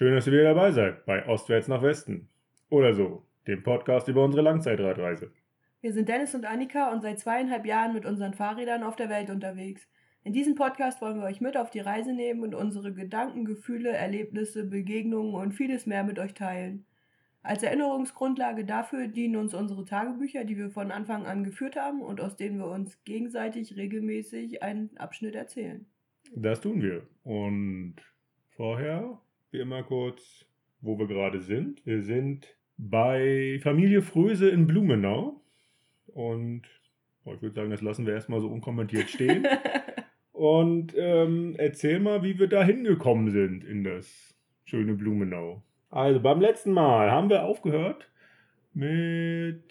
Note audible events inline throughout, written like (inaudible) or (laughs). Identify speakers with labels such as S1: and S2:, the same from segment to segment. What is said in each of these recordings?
S1: Schön, dass ihr wieder dabei seid bei Ostwärts nach Westen. Oder so, dem Podcast über unsere Langzeitradreise.
S2: Wir sind Dennis und Annika und seit zweieinhalb Jahren mit unseren Fahrrädern auf der Welt unterwegs. In diesem Podcast wollen wir euch mit auf die Reise nehmen und unsere Gedanken, Gefühle, Erlebnisse, Begegnungen und vieles mehr mit euch teilen. Als Erinnerungsgrundlage dafür dienen uns unsere Tagebücher, die wir von Anfang an geführt haben und aus denen wir uns gegenseitig regelmäßig einen Abschnitt erzählen.
S1: Das tun wir. Und vorher, wie immer kurz, wo wir gerade sind. Wir sind bei Familie Fröse in Blumenau. Und oh, ich würde sagen, das lassen wir erstmal so unkommentiert stehen. (laughs) Und ähm, erzähl mal, wie wir da hingekommen sind in das schöne Blumenau. Also beim letzten Mal haben wir aufgehört mit,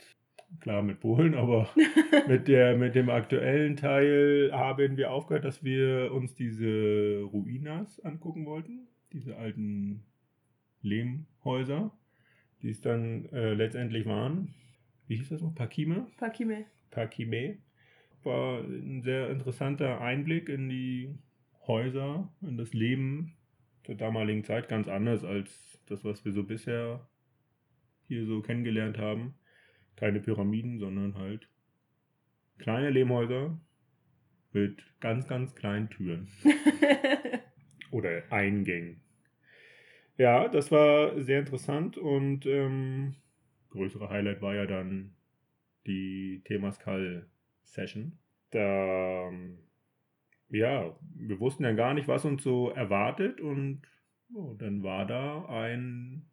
S1: klar mit Polen, aber (laughs) mit, der, mit dem aktuellen Teil haben wir aufgehört, dass wir uns diese Ruinas angucken wollten, diese alten Lehmhäuser, die es dann äh, letztendlich waren. Wie hieß das noch? Pakime?
S2: Pakime.
S1: Pakime. War ein sehr interessanter Einblick in die Häuser, in das Leben zur damaligen Zeit, ganz anders als das, was wir so bisher hier so kennengelernt haben. Keine Pyramiden, sondern halt kleine Lehmhäuser mit ganz, ganz kleinen Türen. (laughs) Oder Eingängen. Ja, das war sehr interessant und ähm, größere Highlight war ja dann die Temascal-Session. Da, ja, wir wussten ja gar nicht, was uns so erwartet und oh, dann war da ein,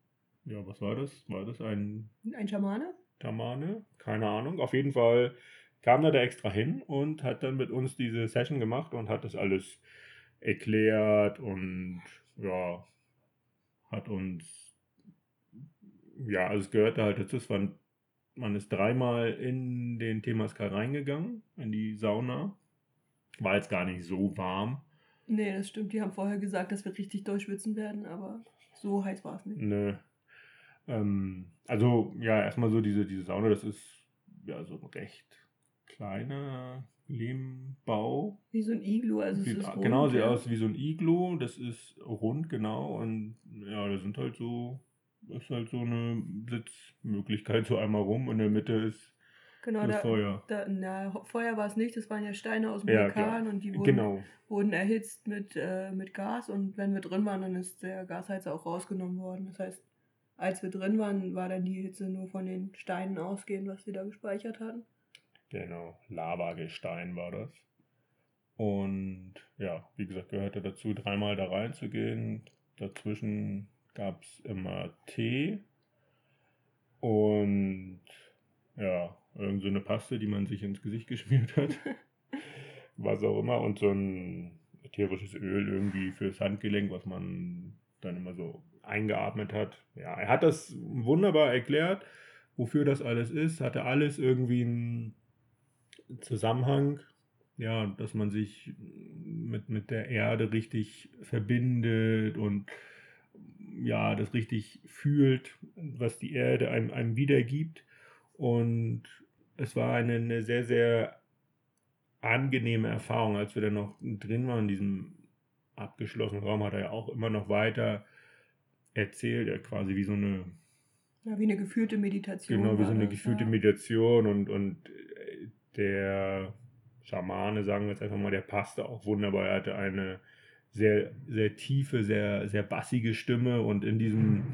S1: ja, was war das? War das ein...
S2: Ein Schamane?
S1: Schamane? Keine Ahnung. Auf jeden Fall kam er da extra hin und hat dann mit uns diese Session gemacht und hat das alles erklärt und ja, hat uns, ja, also es gehörte halt dazu, es waren, man ist dreimal in den Temascal reingegangen, in die Sauna. War jetzt gar nicht so warm.
S2: Nee, das stimmt. Die haben vorher gesagt, dass wir richtig durchschwitzen werden, aber so heiß war es nicht.
S1: Nö. Ähm, also, ja, erstmal so diese, diese Sauna, das ist ja so ein recht kleiner Lehmbau.
S2: Wie so ein Iglu, also es
S1: Sieht,
S2: ist rund,
S1: genau, sieht
S2: ja.
S1: aus wie so ein Iglu. Das ist rund, genau. Und ja, da sind halt so, ist halt so eine Sitzmöglichkeit so einmal rum. In der Mitte ist
S2: Genau,
S1: das
S2: da,
S1: Feuer.
S2: da, na, Feuer war es nicht, das waren ja Steine aus dem
S1: Ja,
S2: Vulkan
S1: klar.
S2: und die wurden,
S1: Genau.
S2: wurden erhitzt mit, äh, mit Gas und wenn wir drin waren, dann ist der Gasheizer auch rausgenommen worden. Das heißt, als wir drin waren, war dann die Hitze nur von den Steinen ausgehend, was sie da gespeichert hatten.
S1: Genau, Lavagestein war das. Und ja, wie gesagt, gehörte dazu, dreimal da reinzugehen. Dazwischen gab es immer Tee und ja, irgend so eine Paste, die man sich ins Gesicht geschmiert hat. (laughs) Was auch immer. Und so ein ätherisches Öl irgendwie fürs Handgelenk, was man dann immer so eingeatmet hat. Ja, er hat das wunderbar erklärt, wofür das alles ist. Hatte alles irgendwie einen Zusammenhang. Ja, dass man sich mit, mit der Erde richtig verbindet und ja, das richtig fühlt, was die Erde einem, einem wiedergibt. Und es war eine, eine sehr, sehr angenehme Erfahrung, als wir dann noch drin waren in diesem abgeschlossenen Raum, hat er ja auch immer noch weiter erzählt, er quasi wie so eine,
S2: Ja, wie eine geführte Meditation.
S1: genau, wie so eine
S2: das,
S1: gefühlte
S2: ja.
S1: Meditation und, und der Schamane, sagen wir jetzt einfach mal, der passte auch wunderbar. Er hatte eine sehr, sehr tiefe, sehr, sehr bassige Stimme und in diesem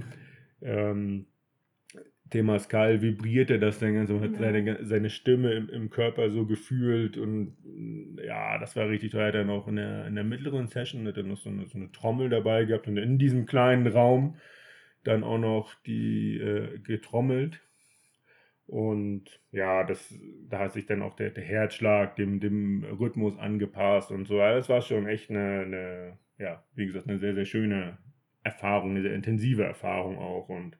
S1: ähm, Temascal vibrierte das dann ganz, und hat seine, seine Stimme im, im Körper so gefühlt und mm, ja, das war richtig toll. Er hat dann auch in der, in der mittleren Session hat er noch so eine, so eine Trommel dabei gehabt und in diesem kleinen Raum dann auch noch die äh, getrommelt. Und ja, das, da hat sich dann auch der, der Herzschlag dem, dem Rhythmus angepasst und so. Also Das war schon echt eine, eine, ja, wie gesagt, eine sehr, sehr schöne Erfahrung, eine sehr intensive Erfahrung auch. Und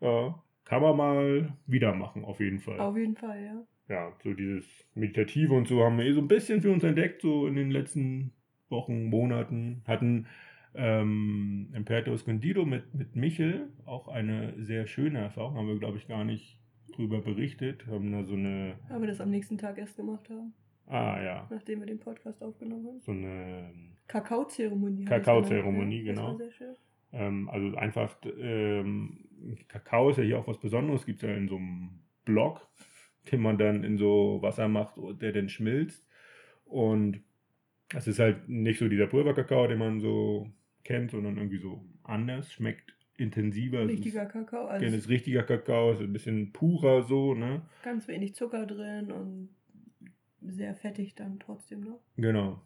S1: ja, kann man mal wieder machen, auf jeden Fall.
S2: Auf jeden Fall, ja.
S1: Ja, so dieses Meditative und so haben wir eh so ein bisschen für uns entdeckt, so in den letzten Wochen, Monaten. Hatten ähm, Imperto Escondido mit, mit Michel auch eine sehr schöne Erfahrung, haben wir, glaube ich, gar nicht drüber berichtet. Haben da so eine,
S2: Weil wir das am nächsten Tag erst gemacht haben,
S1: ah ja,
S2: nachdem wir den Podcast aufgenommen haben.
S1: so eine
S2: Kakaozeremonie.
S1: Kakaozeremonie, genau. Ähm, also einfach, ähm, Kakao ist ja hier auch was Besonderes, gibt es ja in so einem Block, den man dann in so Wasser macht, der dann schmilzt. Und es ist halt nicht so dieser Pulverkakao, den man so kennt, sondern irgendwie so anders, schmeckt intensiver.
S2: Richtiger Kakao.
S1: Also ja, ist richtiger Kakao, ist ein bisschen purer so, ne?
S2: Ganz wenig Zucker drin und sehr fettig dann trotzdem noch.
S1: Genau.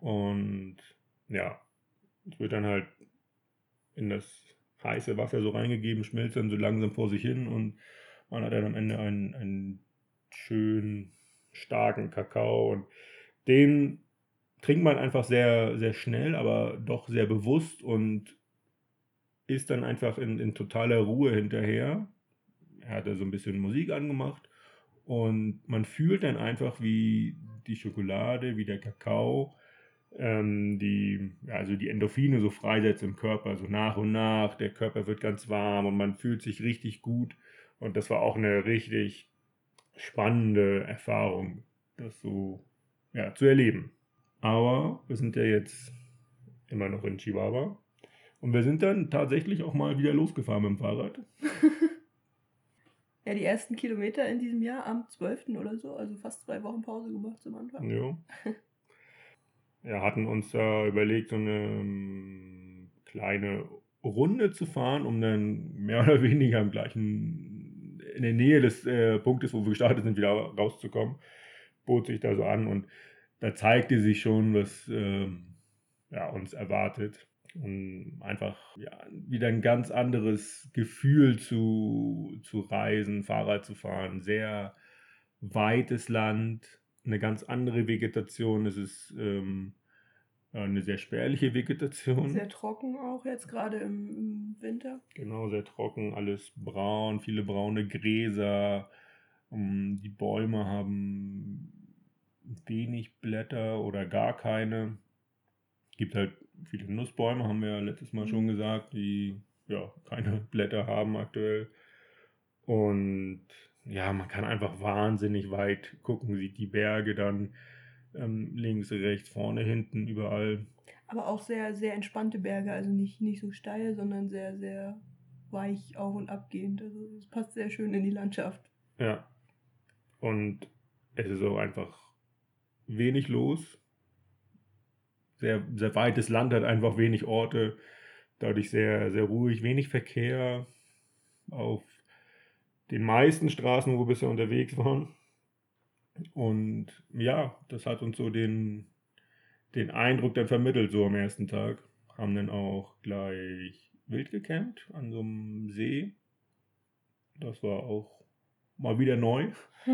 S1: Und ja, es wird dann halt in das heiße Wasser so reingegeben, schmilzt dann so langsam vor sich hin und man hat dann am Ende einen, einen schönen, starken Kakao und den trinkt man einfach sehr, sehr schnell, aber doch sehr bewusst und ist dann einfach in, in totaler Ruhe hinterher. Er hat da so ein bisschen Musik angemacht und man fühlt dann einfach, wie die Schokolade, wie der Kakao, ähm, die, also die Endorphine so freisetzt im Körper, so nach und nach. Der Körper wird ganz warm und man fühlt sich richtig gut. Und das war auch eine richtig spannende Erfahrung, das so ja, zu erleben. Aber wir sind ja jetzt immer noch in Chihuahua. Und wir sind dann tatsächlich auch mal wieder losgefahren mit dem Fahrrad. (laughs)
S2: ja, die ersten Kilometer in diesem Jahr am 12. oder so, also fast zwei Wochen Pause gemacht zum Anfang.
S1: Ja. (laughs) ja, hatten uns da überlegt, so eine ähm, kleine Runde zu fahren, um dann mehr (laughs) oder weniger im gleichen, in der Nähe des äh, Punktes, wo wir gestartet sind, wieder rauszukommen. Bot sich da so an und da zeigte sich schon, was äh, ja, uns erwartet. Und einfach ja, wieder ein ganz anderes Gefühl zu, zu reisen, Fahrrad zu fahren. Sehr weites Land, eine ganz andere Vegetation. Es ist ähm, eine sehr spärliche Vegetation.
S2: Sehr trocken auch jetzt gerade im, Winter.
S1: Genau, sehr trocken, alles braun, viele braune Gräser. Um, die Bäume haben wenig Blätter oder gar keine. Es gibt halt viele Nussbäume, haben wir ja letztes Mal schon mhm. gesagt, die ja keine (laughs) Blätter haben aktuell. Und ja, man kann einfach wahnsinnig weit gucken, sieht die Berge dann ähm, links, rechts, vorne, hinten, überall.
S2: Aber auch sehr, sehr entspannte Berge, also nicht, nicht so steil, sondern sehr, sehr weich auf und abgehend. Also es passt sehr schön in die Landschaft.
S1: Ja. Und es ist auch einfach wenig los. Sehr, sehr weites Land hat einfach wenig Orte, dadurch sehr, sehr ruhig, wenig Verkehr auf den meisten Straßen, wo wir bisher unterwegs waren. Und ja, das hat uns so den, den Eindruck dann vermittelt, so am ersten Tag. Haben dann auch gleich wild gecampt an so einem See. Das war auch mal wieder neu. (laughs)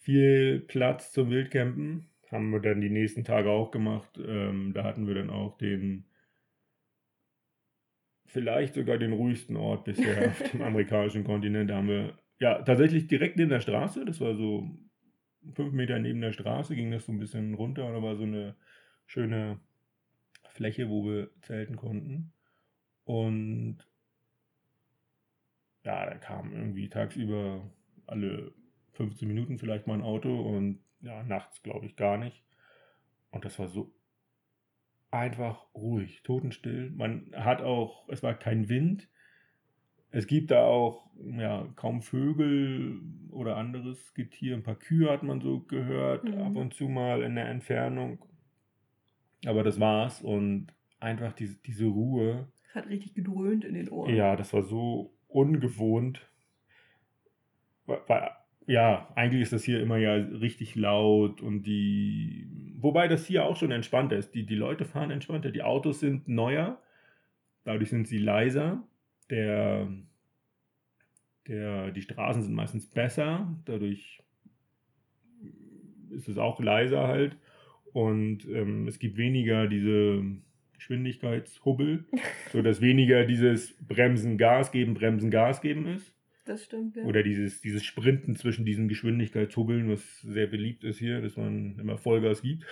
S1: Viel Platz zum Wildcampen haben wir dann die nächsten Tage auch gemacht. Ähm, da hatten wir dann auch den, vielleicht sogar den ruhigsten Ort bisher (laughs) auf dem amerikanischen Kontinent. Da haben wir, ja, tatsächlich direkt neben der Straße, das war so fünf Meter neben der Straße, ging das so ein bisschen runter und da war so eine schöne Fläche, wo wir zelten konnten. Und ja, da kam irgendwie tagsüber alle 15 Minuten vielleicht mal ein Auto und ja, nachts glaube ich gar nicht. Und das war so einfach ruhig, totenstill. Man hat auch, es war kein Wind. Es gibt da auch ja, kaum Vögel oder anderes Getier. Ein paar Kühe hat man so gehört, mhm. ab und zu mal in der Entfernung. Aber das war's und einfach diese, diese Ruhe.
S2: Es hat richtig gedröhnt in den Ohren.
S1: Ja, das war so ungewohnt. Weil ja, eigentlich ist das hier immer ja richtig laut und die, wobei das hier auch schon entspannter ist. Die, die Leute fahren entspannter, die Autos sind neuer, dadurch sind sie leiser. Der, der, die Straßen sind meistens besser, dadurch ist es auch leiser halt. Und ähm, es gibt weniger diese Geschwindigkeitshubbel, (laughs) sodass weniger dieses Bremsen, Gas geben, Bremsen, Gas geben ist.
S2: Das stimmt, ja.
S1: Oder dieses, dieses Sprinten zwischen diesen Geschwindigkeitshubbeln, was sehr beliebt ist hier, dass man immer Vollgas gibt,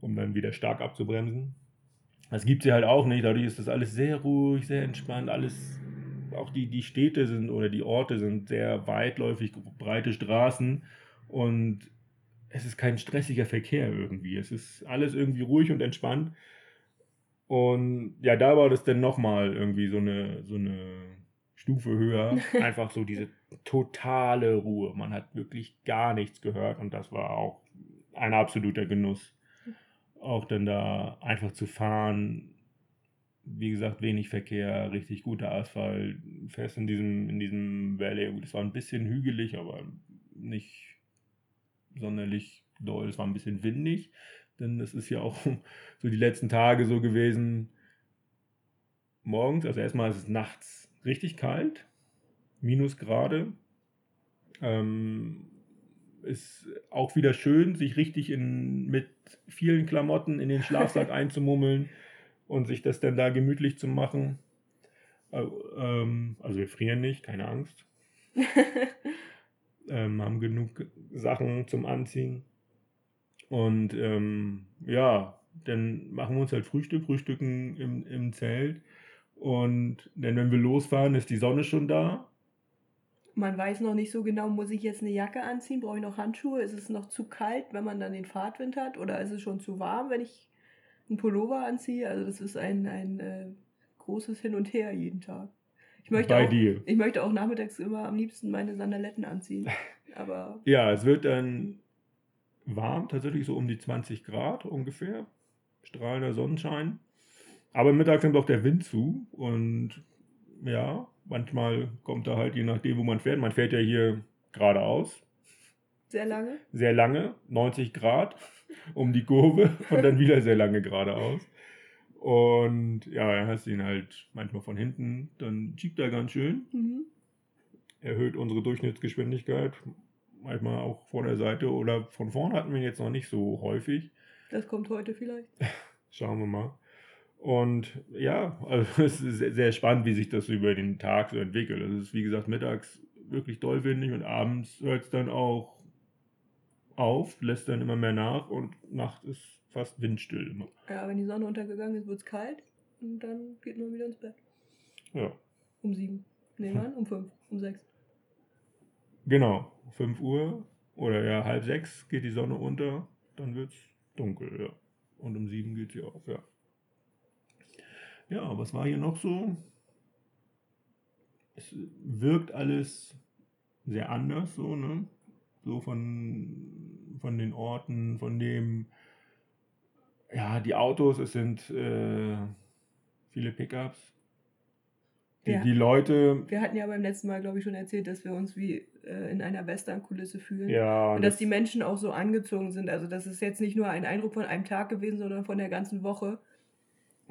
S1: um dann wieder stark abzubremsen. Das gibt sie halt auch nicht. Dadurch ist das alles sehr ruhig, sehr entspannt. Alles, auch die, die Städte sind oder die Orte sind sehr weitläufig, breite Straßen. Und es ist kein stressiger Verkehr irgendwie. Es ist alles irgendwie ruhig und entspannt. Und ja, da war das dann nochmal irgendwie so eine, so eine Stufe höher. (laughs) Einfach so diese totale Ruhe. Man hat wirklich gar nichts gehört und das war auch ein absoluter Genuss. Auch dann da einfach zu fahren. Wie gesagt, wenig Verkehr, richtig guter Asphalt, fest in diesem, in diesem Valley. Es war ein bisschen hügelig, aber nicht sonderlich doll. Es war ein bisschen windig, denn es ist ja auch (laughs) so die letzten Tage so gewesen. Morgens, also erstmal ist es nachts richtig kalt, Minusgrade. Ähm, ist auch wieder schön, sich richtig in, mit vielen Klamotten in den Schlafsack (laughs) einzumummeln und sich das dann da gemütlich zu machen. Äh, ähm, also wir frieren nicht, keine Angst. (laughs) ähm, haben genug Sachen zum Anziehen. Und ähm, ja, dann machen wir uns halt Frühstück, frühstücken im, im Zelt. Und dann, wenn wir losfahren, ist die Sonne schon da.
S2: Man weiß noch nicht so genau, muss ich jetzt eine Jacke anziehen, brauche ich noch Handschuhe, ist es noch zu kalt, wenn man dann den Fahrtwind hat oder ist es schon zu warm, wenn ich einen Pullover anziehe? Also das ist ein, ein äh, großes Hin und Her jeden Tag. Ich möchte,
S1: Bei
S2: auch,
S1: dir.
S2: ich möchte auch nachmittags immer am liebsten meine Sandaletten anziehen. (laughs) Aber
S1: Ja, es wird dann warm, tatsächlich so um die 20 Grad ungefähr. Strahlender Sonnenschein. Aber mittags nimmt auch der Wind zu und ja, manchmal kommt da halt, je nachdem, wo man fährt. Man fährt ja hier geradeaus,
S2: sehr lange.
S1: sehr lange, 90 Grad um die Kurve und dann wieder sehr lange geradeaus. Und ja, dann hast du ihn halt manchmal von hinten, dann schiebt er ganz schön,
S2: Mhm.
S1: erhöht unsere Durchschnittsgeschwindigkeit, manchmal auch vor der Seite oder von vorn hatten wir ihn jetzt noch nicht so häufig.
S2: Das kommt heute vielleicht.
S1: Schauen wir mal. Und ja, also (laughs) es ist sehr, spannend, wie sich das über den Tag so entwickelt. Also es ist wie gesagt mittags wirklich doll windig und abends hört es dann auch auf, lässt dann immer mehr nach und nachts ist fast windstill immer.
S2: Ja, wenn die Sonne untergegangen ist, wird es kalt und dann geht man wieder ins Bett.
S1: Ja,
S2: Um sieben. Nee, wann? Um fünf. Um sechs.
S1: genau. 5 Uhr oder ja, halb sechs geht die Sonne unter, dann wird es dunkel, ja. Und um sieben geht sie auf, ja. Ja, was war hier noch so? Es wirkt alles sehr anders, so, ne? So von, von den Orten, von dem, ja, die Autos, es sind äh, viele Pickups. Die,
S2: Ja.
S1: die Leute,
S2: Wir hatten ja beim letzten Mal, glaube ich, schon erzählt, dass wir uns wie äh, in einer Western-Kulisse fühlen.
S1: ja,
S2: Und dass die Menschen auch so angezogen sind. Also das ist jetzt nicht nur ein Eindruck von einem Tag gewesen, sondern von der ganzen Woche.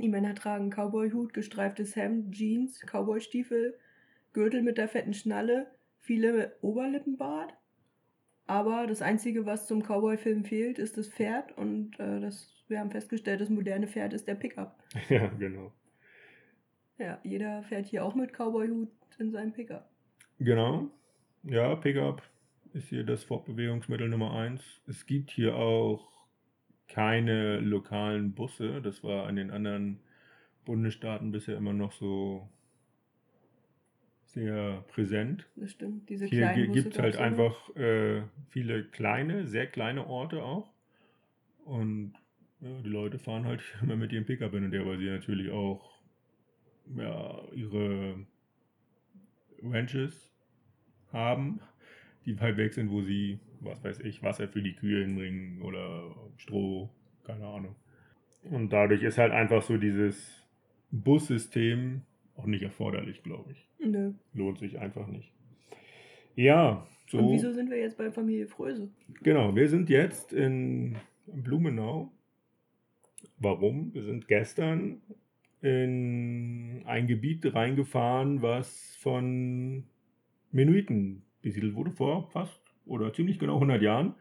S2: Die Männer tragen Cowboy-Hut, gestreiftes Hemd, Jeans, Cowboy-Stiefel, Gürtel mit der fetten Schnalle, viele Oberlippenbart. Aber das Einzige, was zum Cowboy-Film fehlt, ist das Pferd. Und äh, das, wir haben festgestellt, das moderne Pferd ist der Pickup. (laughs)
S1: ja, genau.
S2: Ja, jeder fährt hier auch mit Cowboy-Hut in seinem Pickup.
S1: Genau. Ja, Pickup ist hier das Fortbewegungsmittel Nummer eins. Es gibt hier auch keine lokalen Busse. Das war in den anderen Bundesstaaten bisher immer noch so sehr präsent.
S2: Das stimmt. Diese
S1: Hier gibt es halt einfach äh, viele kleine, sehr kleine Orte auch. Und ja, die Leute fahren halt (laughs) immer mit ihrem Pickup hin und her, weil sie natürlich auch ja, ihre Ranches haben, die weit weg sind, wo sie, was weiß ich, Wasser für die Kühe hinbringen oder Stroh, keine Ahnung. Und dadurch ist halt einfach so dieses Bussystem auch nicht erforderlich, glaube ich.
S2: Nö.
S1: Lohnt sich einfach nicht. Ja, so.
S2: Und wieso sind wir jetzt bei Familie Fröse?
S1: Genau, wir sind jetzt in Blumenau. Warum? Wir sind gestern in ein Gebiet reingefahren, was von Mennoniten besiedelt wurde, vor fast oder ziemlich genau 100 Jahren.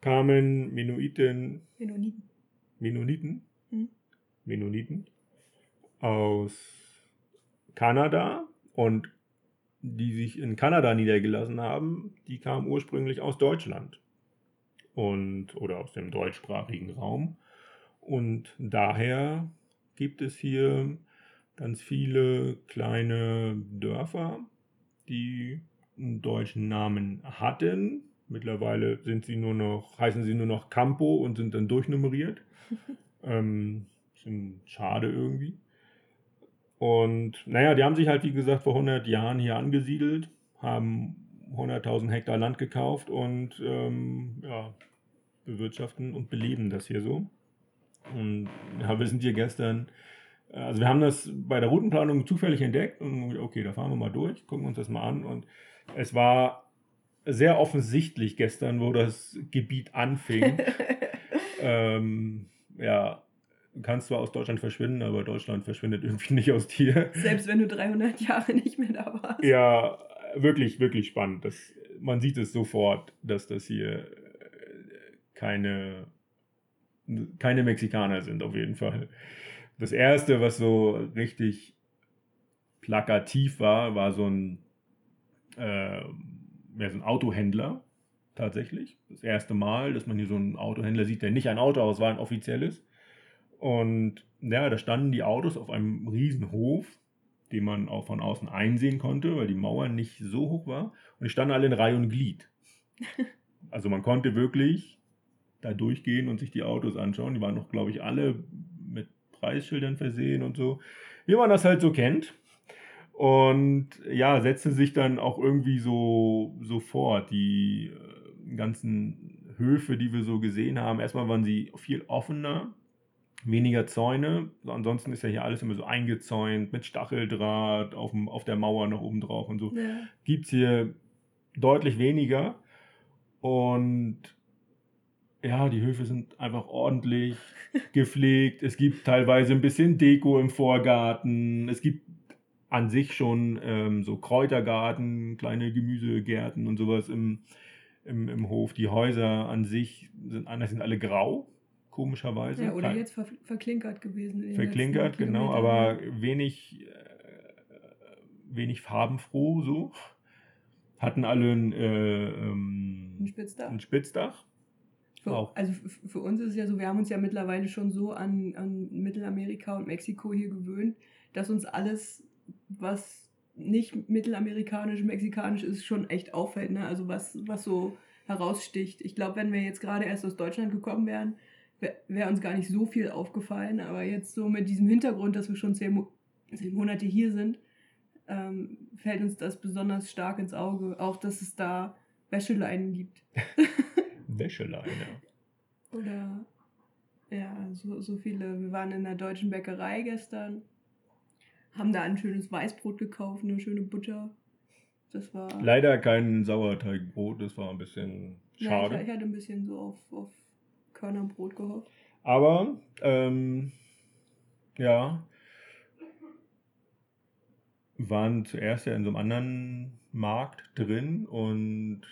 S1: Kamen Mennoniten,
S2: Mennoniten.
S1: Mennoniten,
S2: Hm.
S1: Mennoniten aus Kanada und die sich in Kanada niedergelassen haben, die kamen ursprünglich aus Deutschland und oder aus dem deutschsprachigen Raum und daher gibt es hier ganz viele kleine Dörfer, die einen deutschen Namen hatten, Mittlerweile sind sie nur noch, heißen sie nur noch Campo und sind dann durchnummeriert. (laughs) ähm, schade irgendwie. Und naja, die haben sich halt, wie gesagt, vor 100 Jahren hier angesiedelt, haben 100.000 Hektar Land gekauft und ähm, ja, bewirtschaften und beleben das hier so. Und ja, wir sind hier gestern, also wir haben das bei der Routenplanung zufällig entdeckt und okay, da fahren wir mal durch, gucken uns das mal an. Und es war sehr offensichtlich gestern, wo das Gebiet anfing. (laughs) ähm, ja, du kannst zwar aus Deutschland verschwinden, aber Deutschland verschwindet irgendwie nicht aus dir.
S2: Selbst wenn du 300 Jahre nicht mehr da warst.
S1: Ja, wirklich, wirklich spannend. Das, man sieht es sofort, dass das hier äh, keine, keine Mexikaner sind, auf jeden Fall. Das erste, was so richtig plakativ war, war so ein, äh, ja, so ein Autohändler tatsächlich. Das erste Mal, dass man hier so einen Autohändler sieht, der nicht ein Autohaus war, ein offizielles. Und ja, da standen die Autos auf einem riesen Hof, den man auch von außen einsehen konnte, weil die Mauer nicht so hoch war. Und die standen alle in Reihe und Glied. (laughs) Also man konnte wirklich da durchgehen und sich die Autos anschauen. Die waren noch, glaube ich, alle mit Preisschildern versehen und so. Wie man das halt so kennt. Und ja, setzte sich dann auch irgendwie so, so fort. Die äh, ganzen Höfe, die wir so gesehen haben, erstmal waren sie viel offener weniger Zäune. Ansonsten ist ja hier alles immer so eingezäunt mit Stacheldraht auf, dem, auf der Mauer noch oben drauf und so. Ja. Gibt es hier deutlich weniger. Und ja, die Höfe sind einfach ordentlich (laughs) gepflegt. Es gibt teilweise ein bisschen Deko im Vorgarten. Es gibt an sich schon ähm, so Kräutergarten, kleine Gemüsegärten und sowas im, im, im Hof. Die Häuser an sich sind, sind alle grau komischerweise.
S2: Ja, oder jetzt ver verklinkert gewesen.
S1: Verklinkert, genau, aber wenig, äh, wenig farbenfroh so. Hatten alle ein, äh, ähm,
S2: ein Spitzdach.
S1: Ein Spitzdach.
S2: Für. Also für uns ist es ja so, wir haben uns ja mittlerweile schon so an, an Mittelamerika und Mexiko hier gewöhnt, dass uns alles, was nicht mittelamerikanisch, mexikanisch ist, schon echt auffällt. Ne? Also was, was so heraussticht. Ich glaube, wenn wir jetzt gerade erst aus Deutschland gekommen wären, wäre wär uns gar nicht so viel aufgefallen. Aber jetzt so mit diesem Hintergrund, dass wir schon zehn, Mo zehn Monate hier sind, ähm, fällt uns das besonders stark ins Auge. Auch, dass es da Wäscheleinen gibt. (laughs)
S1: Wäscheleine.
S2: Oder ja, so, so viele. Wir waren in der deutschen Bäckerei gestern, haben da ein schönes Weißbrot gekauft, eine schöne Butter. Das war.
S1: Leider kein Sauerteigbrot, das war ein bisschen schade.
S2: Ja, ich, ich hatte ein bisschen so auf, auf Körnerbrot gehofft.
S1: Aber, ähm, ja, waren zuerst ja in so einem anderen Markt drin und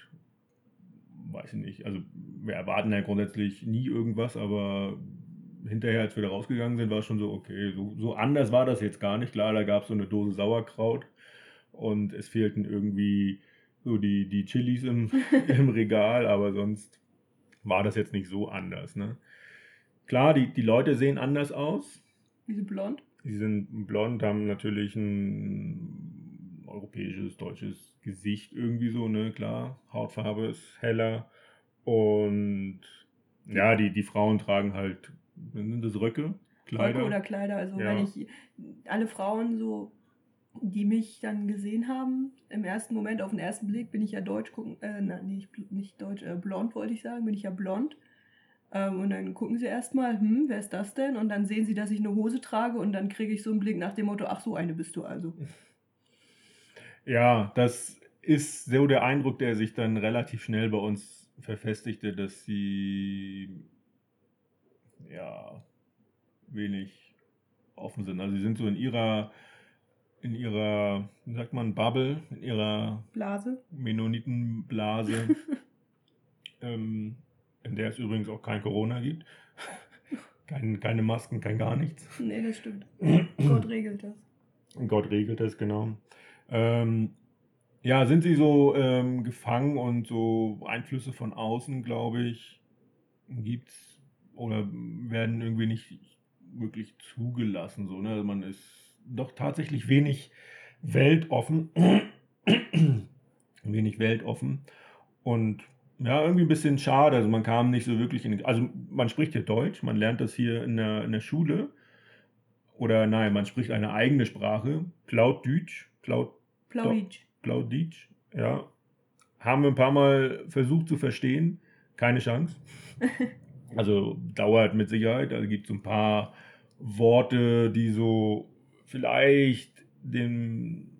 S1: weiß ich nicht, also wir erwarten ja grundsätzlich nie irgendwas, aber hinterher, als wir da rausgegangen sind, war es schon so, okay, so, so anders war das jetzt gar nicht. Klar, da gab es so eine Dose Sauerkraut und es fehlten irgendwie so die, die Chilis im, (laughs) im Regal, aber sonst war das jetzt nicht so anders. Ne? Klar, die, die Leute sehen anders aus.
S2: Die sind blond?
S1: Die sind blond, haben natürlich ein europäisches, deutsches Gesicht irgendwie so, ne? Klar, Hautfarbe ist heller. Und ja, die, die Frauen tragen halt, sind das Röcke?
S2: Kleider? Röcke oder Kleider. Also ja. wenn ich alle Frauen so die mich dann gesehen haben, im ersten Moment, auf den ersten Blick, bin ich ja deutsch gucken, äh, nein, nicht, nicht deutsch, äh, blond wollte ich sagen, bin ich ja blond. Ähm, und dann gucken sie erstmal, hm, wer ist das denn? Und dann sehen sie, dass ich eine Hose trage und dann kriege ich so einen Blick nach dem Motto, ach so, eine bist du also. (laughs)
S1: Ja, das ist so der Eindruck, der sich dann relativ schnell bei uns verfestigte, dass sie ja wenig offen sind. Also sie sind so in ihrer in ihrer, wie sagt man, Bubble, in ihrer
S2: Blase.
S1: Mennonitenblase, (laughs) ähm, in der es übrigens auch kein Corona gibt. Kein, keine Masken, kein gar nichts.
S2: Nee, das stimmt. (clears throat) Gott regelt das.
S1: Gott regelt das, genau. Ähm, ja, sind sie so ähm, gefangen und so Einflüsse von außen, glaube ich, gibt es oder werden irgendwie nicht wirklich zugelassen. So, ne? Also man ist doch tatsächlich wenig weltoffen. (clears throat) wenig weltoffen. Und ja, irgendwie ein bisschen schade. Also man kam nicht so wirklich in. Also man spricht hier Deutsch, man lernt das hier in der, in der Schule. Oder nein, man spricht eine eigene Sprache. Plautdeutsch. Plaut,
S2: Plauditsch.
S1: Plauditsch, ja. Haben wir ein paar Mal versucht zu verstehen. Keine Chance. (laughs) Also dauert mit Sicherheit. Also gibt es ein paar Worte, die so vielleicht dem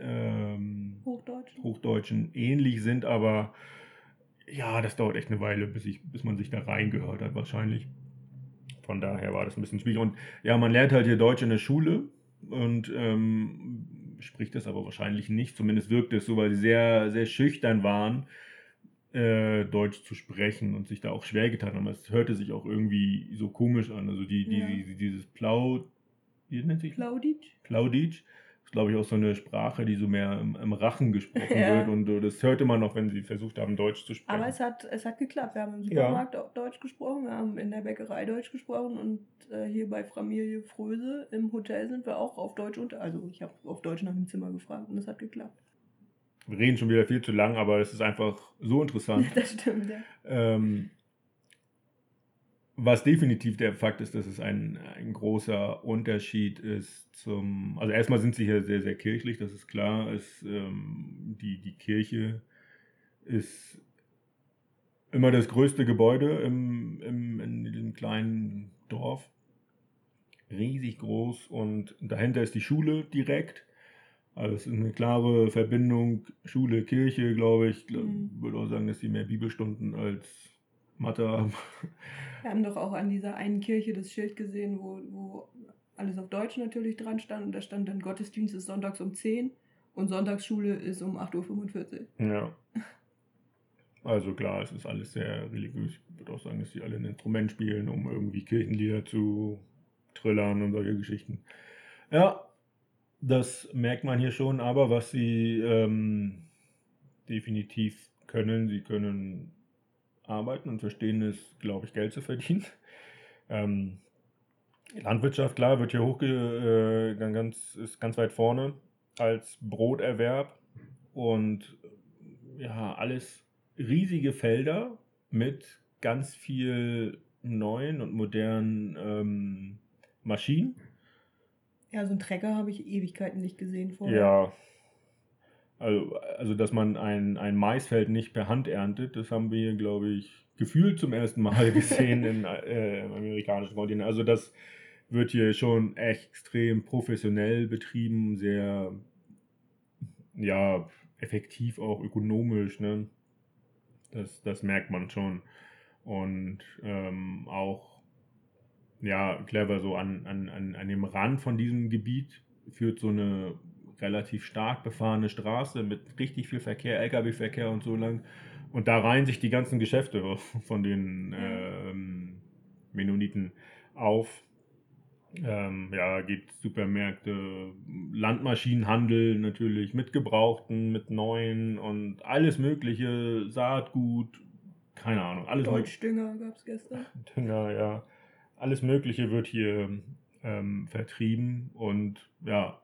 S1: ähm,
S2: Hochdeutsch.
S1: Hochdeutschen ähnlich sind, aber ja, das dauert echt eine Weile, bis, ich, bis man sich da reingehört hat, wahrscheinlich. Von daher war das ein bisschen schwierig. Und ja, man lernt halt hier Deutsch in der Schule und ähm, spricht das aber wahrscheinlich nicht. Zumindest wirkt es so, weil sie sehr, sehr schüchtern waren, äh, Deutsch zu sprechen und sich da auch schwer getan haben. Es hörte sich auch irgendwie so komisch an. Also die, die,
S2: Ja.
S1: die dieses Plau, wie nennt sich das?
S2: Plauditsch.
S1: Plauditsch. Ist, glaube ich, auch so eine Sprache, die so mehr im, im Rachen gesprochen (laughs)
S2: Ja.
S1: wird. Und das hörte man noch, wenn sie versucht haben, Deutsch zu sprechen.
S2: Aber es hat, es hat geklappt. Wir haben im
S1: Ja.
S2: Supermarkt auch Deutsch gesprochen, wir haben in der Bäckerei Deutsch gesprochen und äh, hier bei Familie Fröse im Hotel sind wir auch auf Deutsch unter. Also ich habe auf Deutsch nach dem Zimmer gefragt und es hat geklappt.
S1: Wir reden schon wieder viel zu lang, aber es ist einfach so interessant. (laughs)
S2: Das stimmt, ja.
S1: Ähm, was definitiv der Fakt ist, dass es ein, ein großer Unterschied ist zum. Also erstmal sind sie hier sehr, sehr kirchlich, das ist klar. Es, ähm, die, die Kirche ist immer das größte Gebäude im, im, in diesem kleinen Dorf. Riesig groß und dahinter ist die Schule direkt. Also es ist eine klare Verbindung Schule, Kirche, glaube ich. Ich
S2: Mhm.
S1: würde auch sagen, dass sie mehr Bibelstunden als Mathe haben.
S2: Wir haben doch auch an dieser einen Kirche das Schild gesehen, wo, wo alles auf Deutsch natürlich dran stand. Und da stand dann Gottesdienst ist sonntags um 10 und Sonntagsschule ist um 8.45 Uhr.
S1: Ja. Also klar, es ist alles sehr religiös. Ich würde auch sagen, dass sie alle ein Instrument spielen, um irgendwie Kirchenlieder zu trillern und solche Geschichten. Ja, das merkt man hier schon, aber was sie ähm, definitiv können, sie können arbeiten und verstehen es, glaube ich, Geld zu verdienen. (laughs) Ähm, Landwirtschaft, klar, wird hier hochge äh, ganz, ist ganz weit vorne als Broterwerb und ja, alles riesige Felder mit ganz viel neuen und modernen ähm, Maschinen.
S2: Ja, so einen Trecker habe ich Ewigkeiten nicht gesehen vorher.
S1: Ja. Also, also, dass man ein, ein Maisfeld nicht per Hand erntet, das haben wir hier, glaube ich, gefühlt zum ersten Mal (laughs) gesehen in, äh, im amerikanischen Kontinent. Also, das wird hier schon echt extrem professionell betrieben, sehr, ja, effektiv auch ökonomisch, ne? Das, das merkt man schon. Und ähm, auch, ja, clever so an, an, an, an dem Rand von diesem Gebiet führt so eine relativ stark befahrene Straße mit richtig viel Verkehr, Lkw-Verkehr und so lang. Und da reihen sich die ganzen Geschäfte (laughs) von den ähm, Mennoniten auf. Ähm, ja, gibt Supermärkte, Landmaschinenhandel natürlich, mit Gebrauchten, mit Neuen und alles Mögliche, Saatgut, keine Ahnung, alles.
S2: Deutschdünger gab es gestern.
S1: Dünger, ja. Alles Mögliche wird hier ähm, vertrieben und ja,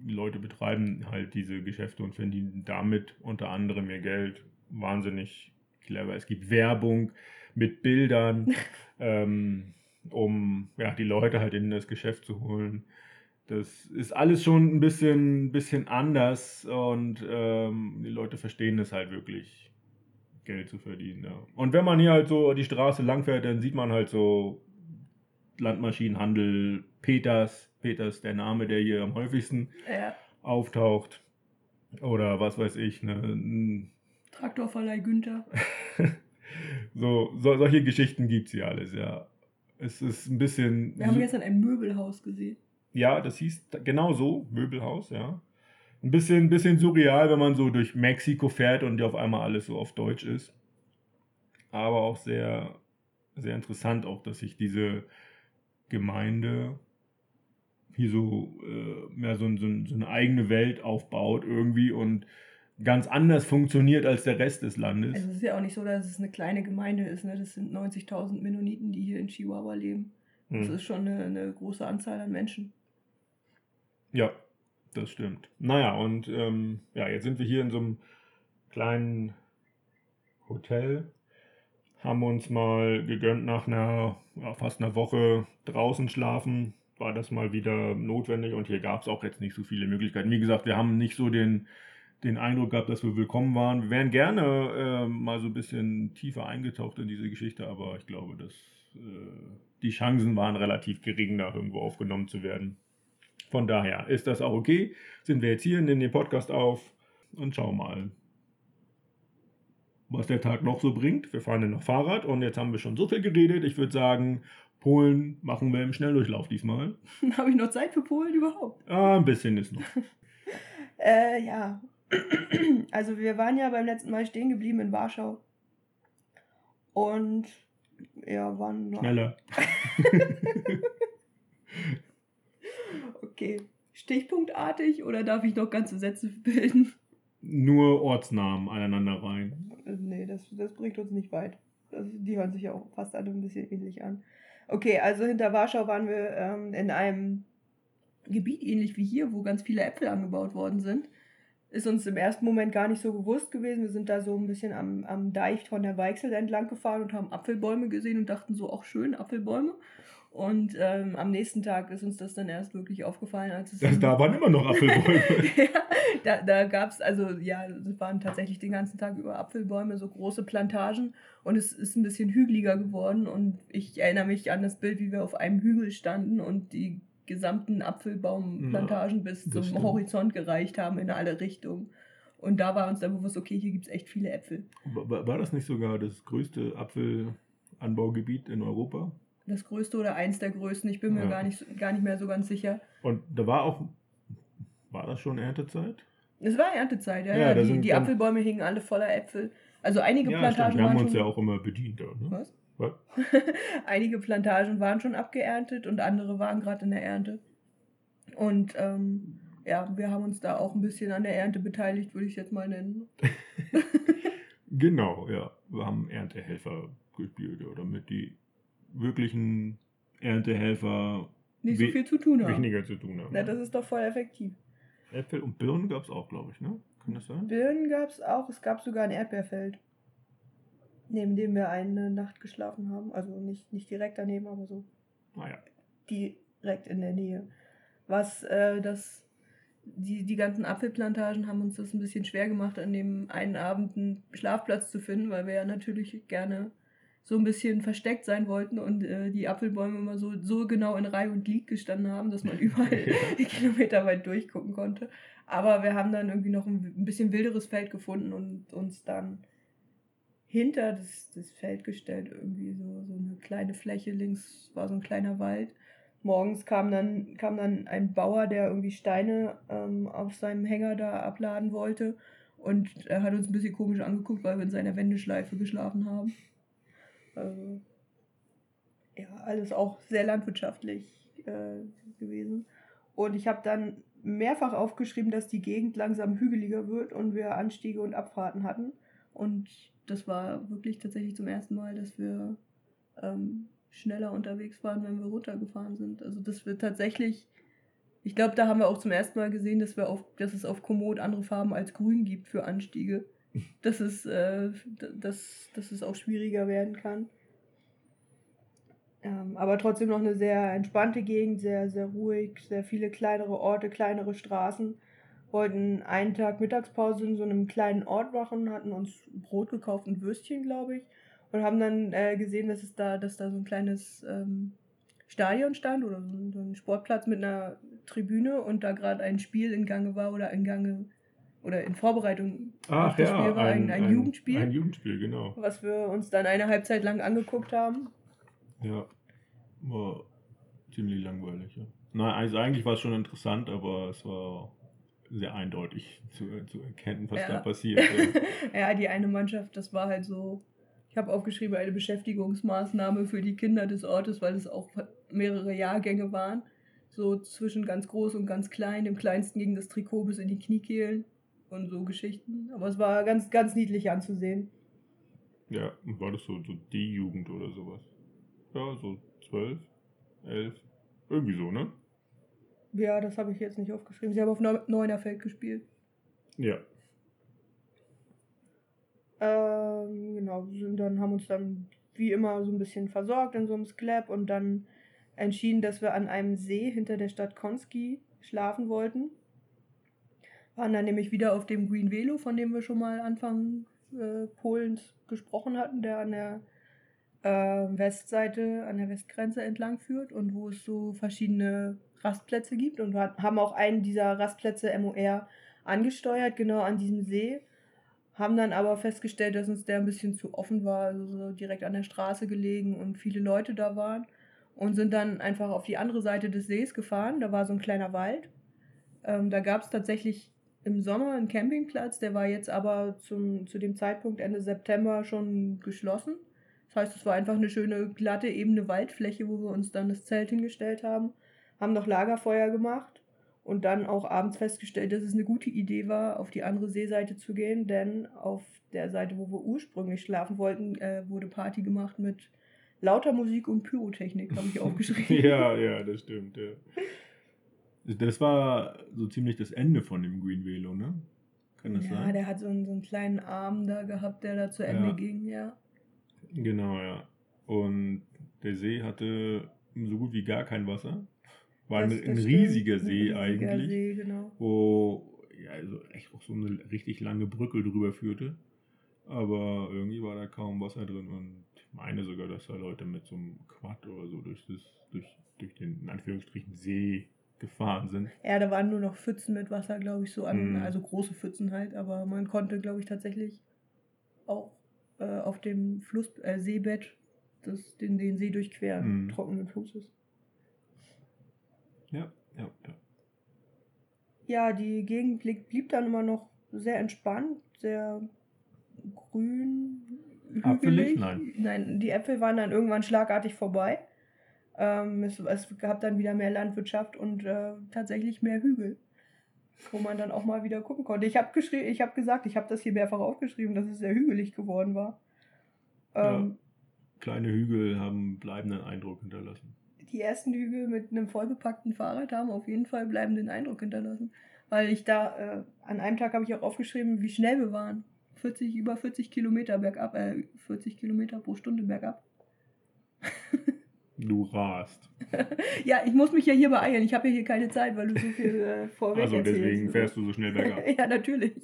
S1: die Leute betreiben halt diese Geschäfte und verdienen damit unter anderem ihr Geld. Wahnsinnig clever. Es gibt Werbung mit Bildern, (laughs) ähm, um ja, die Leute halt in das Geschäft zu holen. Das ist alles schon ein bisschen, bisschen anders und ähm, die Leute verstehen es halt wirklich, Geld zu verdienen. Ja. Und wenn man hier halt so die Straße langfährt, dann sieht man halt so Landmaschinenhandel, Peters, Peters der Name, der hier am häufigsten
S2: Ja,
S1: auftaucht. Oder was weiß ich, ne?
S2: Traktorverleih Günther. (laughs)
S1: so, so, solche Geschichten gibt es hier alles, ja. Es ist ein bisschen.
S2: Wir haben gestern ein Möbelhaus gesehen.
S1: Ja, das hieß genau so, Möbelhaus, ja. Ein bisschen, bisschen surreal, wenn man so durch Mexiko fährt und auf einmal alles so auf Deutsch ist. Aber auch sehr, sehr interessant, auch, dass sich diese Gemeinde hier so äh, mehr so, so, so eine eigene Welt aufbaut irgendwie und ganz anders funktioniert als der Rest des Landes.
S2: Also es ist ja auch nicht so, dass es eine kleine Gemeinde ist. Ne? Das sind 90.000 Mennoniten, die hier in Chihuahua leben. Das
S1: Hm.
S2: ist schon eine, eine große Anzahl an Menschen.
S1: Ja, das stimmt. Naja, und ähm, ja, jetzt sind wir hier in so einem kleinen Hotel. Haben uns mal gegönnt nach einer ja, fast einer Woche draußen schlafen. War das mal wieder notwendig und hier gab es auch jetzt nicht so viele Möglichkeiten. Wie gesagt, wir haben nicht so den, den Eindruck gehabt, dass wir willkommen waren. Wir wären gerne äh, mal so ein bisschen tiefer eingetaucht in diese Geschichte, aber ich glaube, dass äh, die Chancen waren relativ gering, da irgendwo aufgenommen zu werden. Von daher ist das auch okay. Sind wir jetzt hier, nehmen den Podcast auf und schauen mal, was der Tag noch so bringt. Wir fahren dann noch Fahrrad und jetzt haben wir schon so viel geredet. Ich würde sagen, Polen machen wir im Schnelldurchlauf diesmal. (laughs)
S2: Habe ich noch Zeit für Polen überhaupt?
S1: Ah, ein bisschen ist noch. (laughs)
S2: äh, ja. (clears throat) Also wir waren ja beim letzten Mal stehen geblieben in Warschau. Und ja, waren noch.
S1: Schneller. (laughs)
S2: okay. Stichpunktartig oder darf ich noch ganze Sätze bilden?
S1: Nur Ortsnamen aneinander rein.
S2: Nee, das, das bringt uns nicht weit. Das, die hören sich ja auch fast alle ein bisschen ähnlich an. Okay, also hinter Warschau waren wir ähm, in einem Gebiet ähnlich wie hier, wo ganz viele Äpfel angebaut worden sind. Ist uns im ersten Moment gar nicht so bewusst gewesen. Wir sind da so ein bisschen am, am Deich von der Weichsel entlang gefahren und haben Apfelbäume gesehen und dachten so, auch schön, Apfelbäume. Und ähm, am nächsten Tag ist uns das dann erst wirklich aufgefallen, als es.
S1: Das, da waren immer noch Apfelbäume. (laughs)
S2: ja, da da gab es, also ja, es waren tatsächlich den ganzen Tag über Apfelbäume, so große Plantagen. Und es ist ein bisschen hügeliger geworden. Und ich erinnere mich an das Bild, wie wir auf einem Hügel standen und die gesamten Apfelbaumplantagen ja, bis zum stimmt. Horizont gereicht haben in alle Richtungen. Und da war uns dann bewusst, okay, hier gibt es echt viele Äpfel.
S1: War, war das nicht sogar das größte Apfelanbaugebiet in Europa?
S2: Das größte oder eins der größten. Ich bin mir ja. gar, nicht, gar nicht mehr so ganz sicher.
S1: Und da war auch, war das schon Erntezeit?
S2: Es war Erntezeit, ja. ja, ja. Die, die Apfelbäume hingen alle voller Äpfel. Also einige
S1: ja,
S2: Plantagen
S1: Wir haben uns ja auch immer bedient. Ne?
S2: Was? Was? (laughs) einige Plantagen waren schon abgeerntet und andere waren gerade in der Ernte. Und ähm, ja, wir haben uns da auch ein bisschen an der Ernte beteiligt, würde ich jetzt mal nennen. (laughs)
S1: genau, ja. Wir haben Erntehelfer gespielt oder mit die wirklichen Erntehelfer
S2: nicht so viel zu tun haben.
S1: Weniger zu tun haben.
S2: Ja, das ist doch voll effektiv.
S1: Äpfel und Birnen gab es auch, glaube ich, ne? Kann das sein?
S2: Birnen gab es auch. Es gab sogar ein Erdbeerfeld, neben dem wir eine Nacht geschlafen haben. Also nicht, nicht direkt daneben, aber so.
S1: Ah, ja.
S2: Direkt in der Nähe. Was äh, das. Die, die ganzen Apfelplantagen haben uns das ein bisschen schwer gemacht, an dem einen Abend einen Schlafplatz zu finden, weil wir ja natürlich gerne so ein bisschen versteckt sein wollten und äh, die Apfelbäume immer so, so genau in Reihe und Glied gestanden haben, dass man (laughs) überall ja. (laughs) Kilometer weit durchgucken konnte. Aber wir haben dann irgendwie noch ein, ein bisschen wilderes Feld gefunden und uns dann hinter das, das Feld gestellt, irgendwie so, so eine kleine Fläche, links war so ein kleiner Wald. Morgens kam dann, kam dann ein Bauer, der irgendwie Steine ähm, auf seinem Hänger da abladen wollte. Und er hat uns ein bisschen komisch angeguckt, weil wir in seiner Wendeschleife geschlafen haben. Also, ja, alles auch sehr landwirtschaftlich äh, gewesen. Und ich habe dann mehrfach aufgeschrieben, dass die Gegend langsam hügeliger wird und wir Anstiege und Abfahrten hatten. Und das war wirklich tatsächlich zum ersten Mal, dass wir ähm, schneller unterwegs waren, wenn wir runtergefahren sind. Also dass wir tatsächlich, ich glaube, da haben wir auch zum ersten Mal gesehen, dass wir auf, dass es auf Komoot andere Farben als Grün gibt für Anstiege dass es, äh, dass, dass es auch schwieriger werden kann. Ähm, aber trotzdem noch eine sehr entspannte Gegend, sehr, sehr ruhig, sehr viele kleinere Orte, kleinere Straßen. Wollten einen Tag Mittagspause in so einem kleinen Ort machen, hatten uns Brot gekauft und Würstchen, glaube ich. Und haben dann äh, gesehen, dass es da, dass da so ein kleines ähm, Stadion stand oder so ein, Sportplatz mit einer Tribüne und da gerade ein Spiel in Gange war oder in Gange oder in Vorbereitung
S1: Ach, auf das ja,
S2: Spiel war ein, ein, ein, Jugendspiel.
S1: Ein Jugendspiel, genau.
S2: Was wir uns dann eine Halbzeit lang angeguckt haben.
S1: Ja, war ziemlich langweilig. Ja. Na, also eigentlich war es schon interessant, aber es war sehr eindeutig zu, zu erkennen, was ja. da passiert.
S2: Ja. (laughs) ja, die eine Mannschaft, das war halt so, ich habe aufgeschrieben, eine Beschäftigungsmaßnahme für die Kinder des Ortes, weil es auch mehrere Jahrgänge waren. So zwischen ganz groß und ganz klein. Dem kleinsten ging das Trikot bis in die Kniekehlen und so Geschichten. Aber es war ganz, ganz niedlich anzusehen.
S1: Ja, war das so, so die Jugend oder sowas? Ja, so zwölf, elf, irgendwie so, ne?
S2: Ja, das habe ich jetzt nicht aufgeschrieben. Sie haben auf Neunerfeld gespielt.
S1: Ja.
S2: Ähm, genau, dann haben uns dann wie immer so ein bisschen versorgt in so einem Sklep und dann entschieden, dass wir an einem See hinter der Stadt Konski schlafen wollten. Waren dann nämlich wieder auf dem Green Velo, von dem wir schon mal Anfang äh, Polens gesprochen hatten, der an der äh, Westseite, an der Westgrenze entlang führt und wo es so verschiedene Rastplätze gibt. Und wir haben auch einen dieser Rastplätze MOR angesteuert, genau an diesem See. Haben dann aber festgestellt, dass uns der ein bisschen zu offen war, also so direkt an der Straße gelegen und viele Leute da waren. Und sind dann einfach auf die andere Seite des Sees gefahren. Da war so ein kleiner Wald. Ähm, da gab es tatsächlich im Sommer einen Campingplatz, der war jetzt aber zum, zu dem Zeitpunkt Ende September schon geschlossen. Das heißt, es war einfach eine schöne, glatte, ebene Waldfläche, wo wir uns dann das Zelt hingestellt haben, haben noch Lagerfeuer gemacht und dann auch abends festgestellt, dass es eine gute Idee war, auf die andere Seeseite zu gehen, denn auf der Seite, wo wir ursprünglich schlafen wollten, äh, wurde Party gemacht mit lauter Musik und Pyrotechnik, habe ich (laughs) aufgeschrieben.
S1: ja, ja, das stimmt. Ja. Das war so ziemlich das Ende von dem Green Velo, ne?
S2: Kann das ja, sein? Ja, der hat so einen, so einen kleinen Arm da gehabt, der da zu Ende ja. ging, ja.
S1: Genau, ja. Und der See hatte so gut wie gar kein Wasser. War das, ein, ein riesiger See ein riesiger eigentlich. See, genau. Wo ja, also echt auch so eine richtig lange Brücke drüber führte. Aber irgendwie war da kaum Wasser drin und ich meine sogar, dass da Leute mit so einem Quad oder so durch, das, durch, durch den in Anführungsstrichen See gefahren sind.
S2: Ja, da waren nur noch Pfützen mit Wasser, glaube ich, so an, mm. also große Pfützen halt, aber man konnte, glaube ich, tatsächlich auch äh, auf dem Fluss, äh, Seebett das, den, den See durchqueren, mm. trockenen Flusses.
S1: Ja, ja, ja.
S2: Ja, die Gegend blieb, blieb dann immer noch sehr entspannt, sehr grün. Apfelig? Nein. Nein, die Äpfel waren dann irgendwann schlagartig vorbei. Ähm, es, es, gab dann wieder mehr Landwirtschaft und äh, tatsächlich mehr Hügel, wo man dann auch mal wieder gucken konnte. Ich habe geschrieben, ich habe gesagt, ich habe das hier mehrfach aufgeschrieben, dass es sehr hügelig geworden war.
S1: Ähm, ja, kleine Hügel haben bleibenden Eindruck hinterlassen.
S2: Die ersten Hügel mit einem vollgepackten Fahrrad haben auf jeden Fall bleibenden Eindruck hinterlassen. Weil ich da, äh, an einem Tag habe ich auch aufgeschrieben, wie schnell wir waren. 40, über 40 Kilometer bergab, äh, 40 Kilometer pro Stunde bergab.
S1: Du rast. (laughs)
S2: ja, ich muss mich ja hier beeilen. Ich habe ja hier keine Zeit, weil du so viel äh, vorweg Also
S1: deswegen fährst du so schnell bergab. (laughs)
S2: ja, natürlich.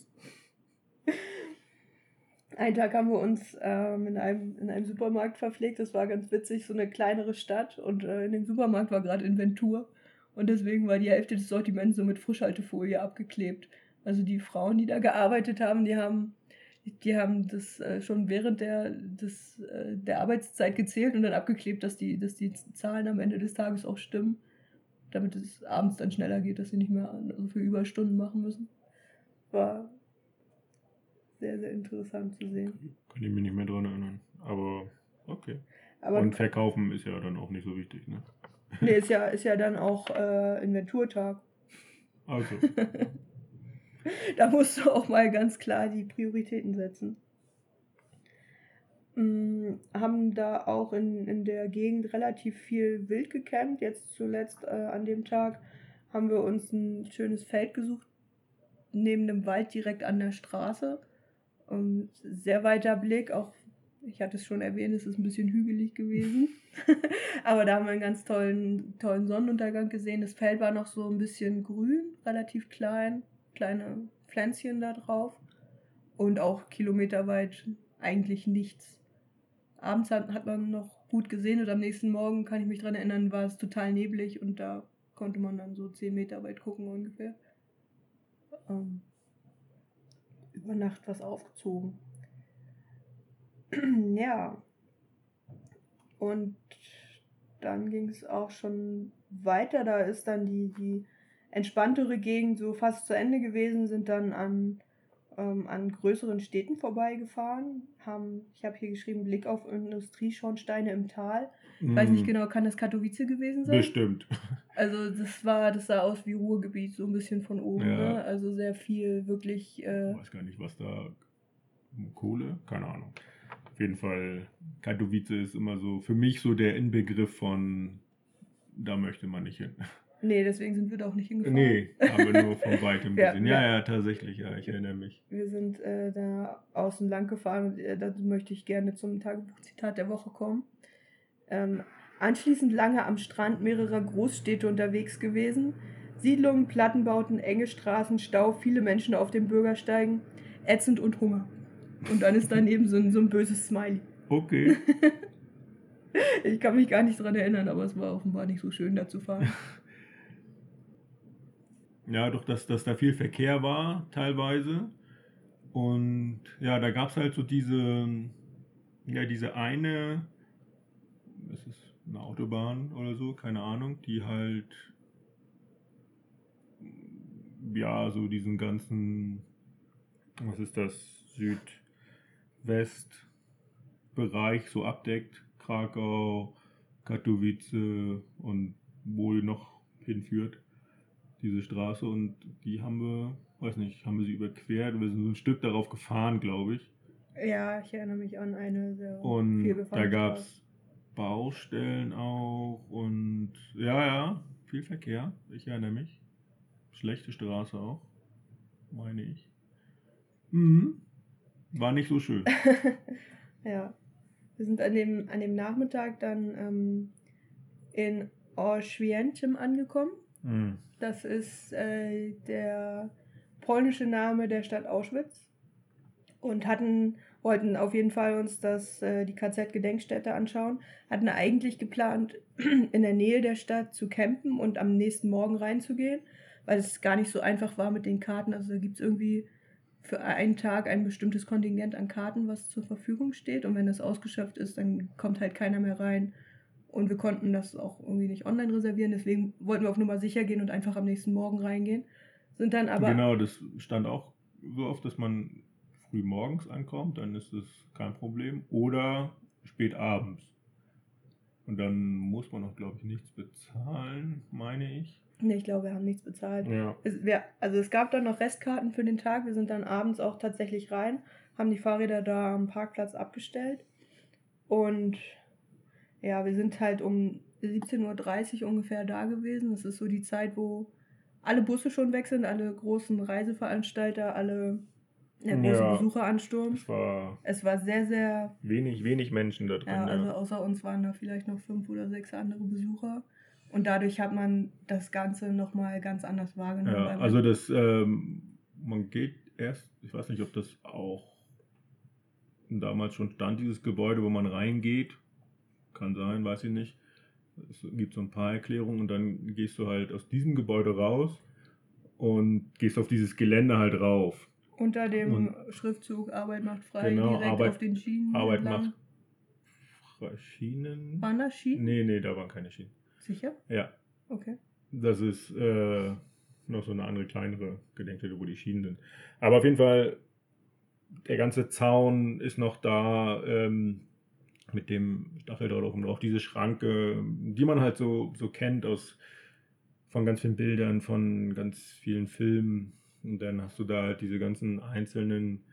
S2: Einen Tag haben wir uns ähm, in, einem, in einem Supermarkt verpflegt. Das war ganz witzig, so eine kleinere Stadt. Und äh, in dem Supermarkt war gerade Inventur. Und deswegen war die Hälfte des Sortiments so mit Frischhaltefolie abgeklebt. Also die Frauen, die da gearbeitet haben, die haben die haben das äh, schon während der, des, äh, der Arbeitszeit gezählt und dann abgeklebt, dass die, dass die Zahlen am Ende des Tages auch stimmen, damit es abends dann schneller geht, dass sie nicht mehr so viele Überstunden machen müssen. War sehr, sehr interessant zu sehen.
S1: Kann ich mich nicht mehr dran erinnern, aber okay. Aber und verkaufen ist ja dann auch nicht so wichtig, ne?
S2: Nee, ist ja, (laughs) ist ja dann auch äh, Inventurtag. Also. (laughs) (laughs) da musst du auch mal ganz klar die Prioritäten setzen. Hm, haben da auch in, in der Gegend relativ viel wild gecampt. Jetzt zuletzt äh, an dem Tag haben wir uns ein schönes Feld gesucht, neben dem Wald direkt an der Straße. Um, sehr weiter Blick, auch ich hatte es schon erwähnt, es ist ein bisschen hügelig gewesen. (laughs) Aber da haben wir einen ganz tollen, tollen Sonnenuntergang gesehen. Das Feld war noch so ein bisschen grün, relativ klein kleine Pflänzchen da drauf und auch kilometerweit eigentlich nichts. Abends hat, man noch gut gesehen und am nächsten Morgen, kann ich mich daran erinnern, war es total neblig und da konnte man dann so 10 Meter weit gucken ungefähr. Ähm, über Nacht was aufgezogen. (clears throat) ja. Und dann ging es auch schon weiter. Da ist dann die, die entspanntere Gegend so fast zu Ende gewesen, sind dann an, ähm, an größeren Städten vorbeigefahren. Haben, ich habe hier geschrieben, Blick auf Industrieschornsteine im Tal. Ich mm. weiß nicht mm. genau, kann das Katowice gewesen sein? Bestimmt. Also das war, das sah aus wie Ruhrgebiet, so ein bisschen von oben. Ja. Ne? Also sehr viel wirklich.
S1: Äh, ich weiß gar nicht, was da. Kohle? Keine Ahnung. Auf jeden Fall, Katowice ist immer so für mich so der Inbegriff von da möchte man nicht hin.
S2: Nee, deswegen sind wir da auch nicht hingefahren.
S1: Nee, aber nur von (laughs) weitem gesehen. Ja,
S2: ja.
S1: ja, tatsächlich, ja, ich erinnere mich.
S2: Wir sind äh, da außen lang gefahren und äh, dazu möchte ich gerne zum Tagebuchzitat der Woche kommen. Ähm, anschließend lange am Strand mehrerer Großstädte unterwegs gewesen. Siedlungen, Plattenbauten, enge Straßen, Stau, viele Menschen auf dem Bürgersteigen, ätzend und Hunger. Und dann ist daneben so ein, so ein böses Smiley.
S1: Okay. (laughs)
S2: Ich kann mich gar nicht dran erinnern, aber es war offenbar nicht so schön, da zu fahren. (laughs)
S1: Ja, doch, dass, dass da viel Verkehr war, teilweise. Und ja, da gab es halt so diese, ja, diese eine, ist es eine Autobahn oder so, keine Ahnung, die halt, ja, so diesen ganzen, was ist das, Südwestbereich so abdeckt. Krakau, Katowice und wo die noch hinführt diese Straße und die haben wir, weiß nicht, haben wir sie überquert. Wir sind so ein Stück darauf gefahren, glaube ich.
S2: Ja, ich erinnere mich an eine sehr
S1: Und da gab es Baustellen auch und ja, ja, viel Verkehr. Ich erinnere mich. Schlechte Straße auch, meine ich. Mhm. War nicht so schön. (laughs)
S2: ja. Wir sind an dem, an dem Nachmittag dann ähm, in Oświęcim angekommen.
S1: Mhm.
S2: Das ist äh, der polnische Name der Stadt Auschwitz. Und hatten, wollten auf jeden Fall uns das, äh, die KZ-Gedenkstätte anschauen. Hatten eigentlich geplant, (clears throat) in der Nähe der Stadt zu campen und am nächsten Morgen reinzugehen, weil es gar nicht so einfach war mit den Karten. Also da gibt es irgendwie für einen Tag ein bestimmtes Kontingent an Karten, was zur Verfügung steht. Und wenn das ausgeschöpft ist, dann kommt halt keiner mehr rein. Und wir konnten das auch irgendwie nicht online reservieren. Deswegen wollten wir auf Nummer sicher gehen und einfach am nächsten Morgen reingehen. Sind dann aber.
S1: genau, das stand auch so oft, dass man früh morgens ankommt, dann ist es kein Problem. Oder spät abends. Und dann muss man auch, glaube ich, nichts bezahlen, meine ich.
S2: Nee, ich glaube, wir haben nichts bezahlt.
S1: Ja.
S2: Es, wir, also es gab dann noch Restkarten für den Tag. Wir sind dann abends auch tatsächlich rein, haben die Fahrräder da am Parkplatz abgestellt. Und ja, wir sind halt um 17.30 Uhr ungefähr da gewesen. Das ist so die Zeit, wo alle Busse schon weg sind, alle großen Reiseveranstalter, alle ja, große
S1: Ja.
S2: Besucheransturm.
S1: Es war
S2: Es war sehr, sehr
S1: wenig, wenig Menschen da drin.
S2: ja, also außer uns waren da vielleicht noch fünf oder sechs andere Besucher. Und dadurch hat man das Ganze nochmal ganz anders wahrgenommen.
S1: Ja, also das, ähm, man geht erst, ich weiß nicht, ob das auch damals schon stand, dieses Gebäude, wo man reingeht. Kann sein, weiß ich nicht. Es gibt so ein paar Erklärungen und dann gehst du halt aus diesem Gebäude raus und gehst auf dieses Gelände halt rauf.
S2: unter dem
S1: und-
S2: Schriftzug Arbeit macht frei
S1: Genau,
S2: direkt
S1: Arbeit-
S2: auf den Schienen.
S1: Arbeit
S2: entlang.
S1: macht Fre- Schienen?
S2: Waren das Schienen?
S1: Nee, nee, da waren keine Schienen.
S2: Sicher?
S1: Ja,
S2: Okay.
S1: Das ist äh, noch so eine andere kleinere Gedenkstätte, wo die Schienen sind. Aber auf jeden Fall, der ganze Zaun ist noch da ähm, mit dem Stacheldraht und auch diese Schranke, die man halt so, so kennt aus von ganz vielen Bildern, von ganz vielen Filmen. Und dann hast du da halt diese ganzen einzelnen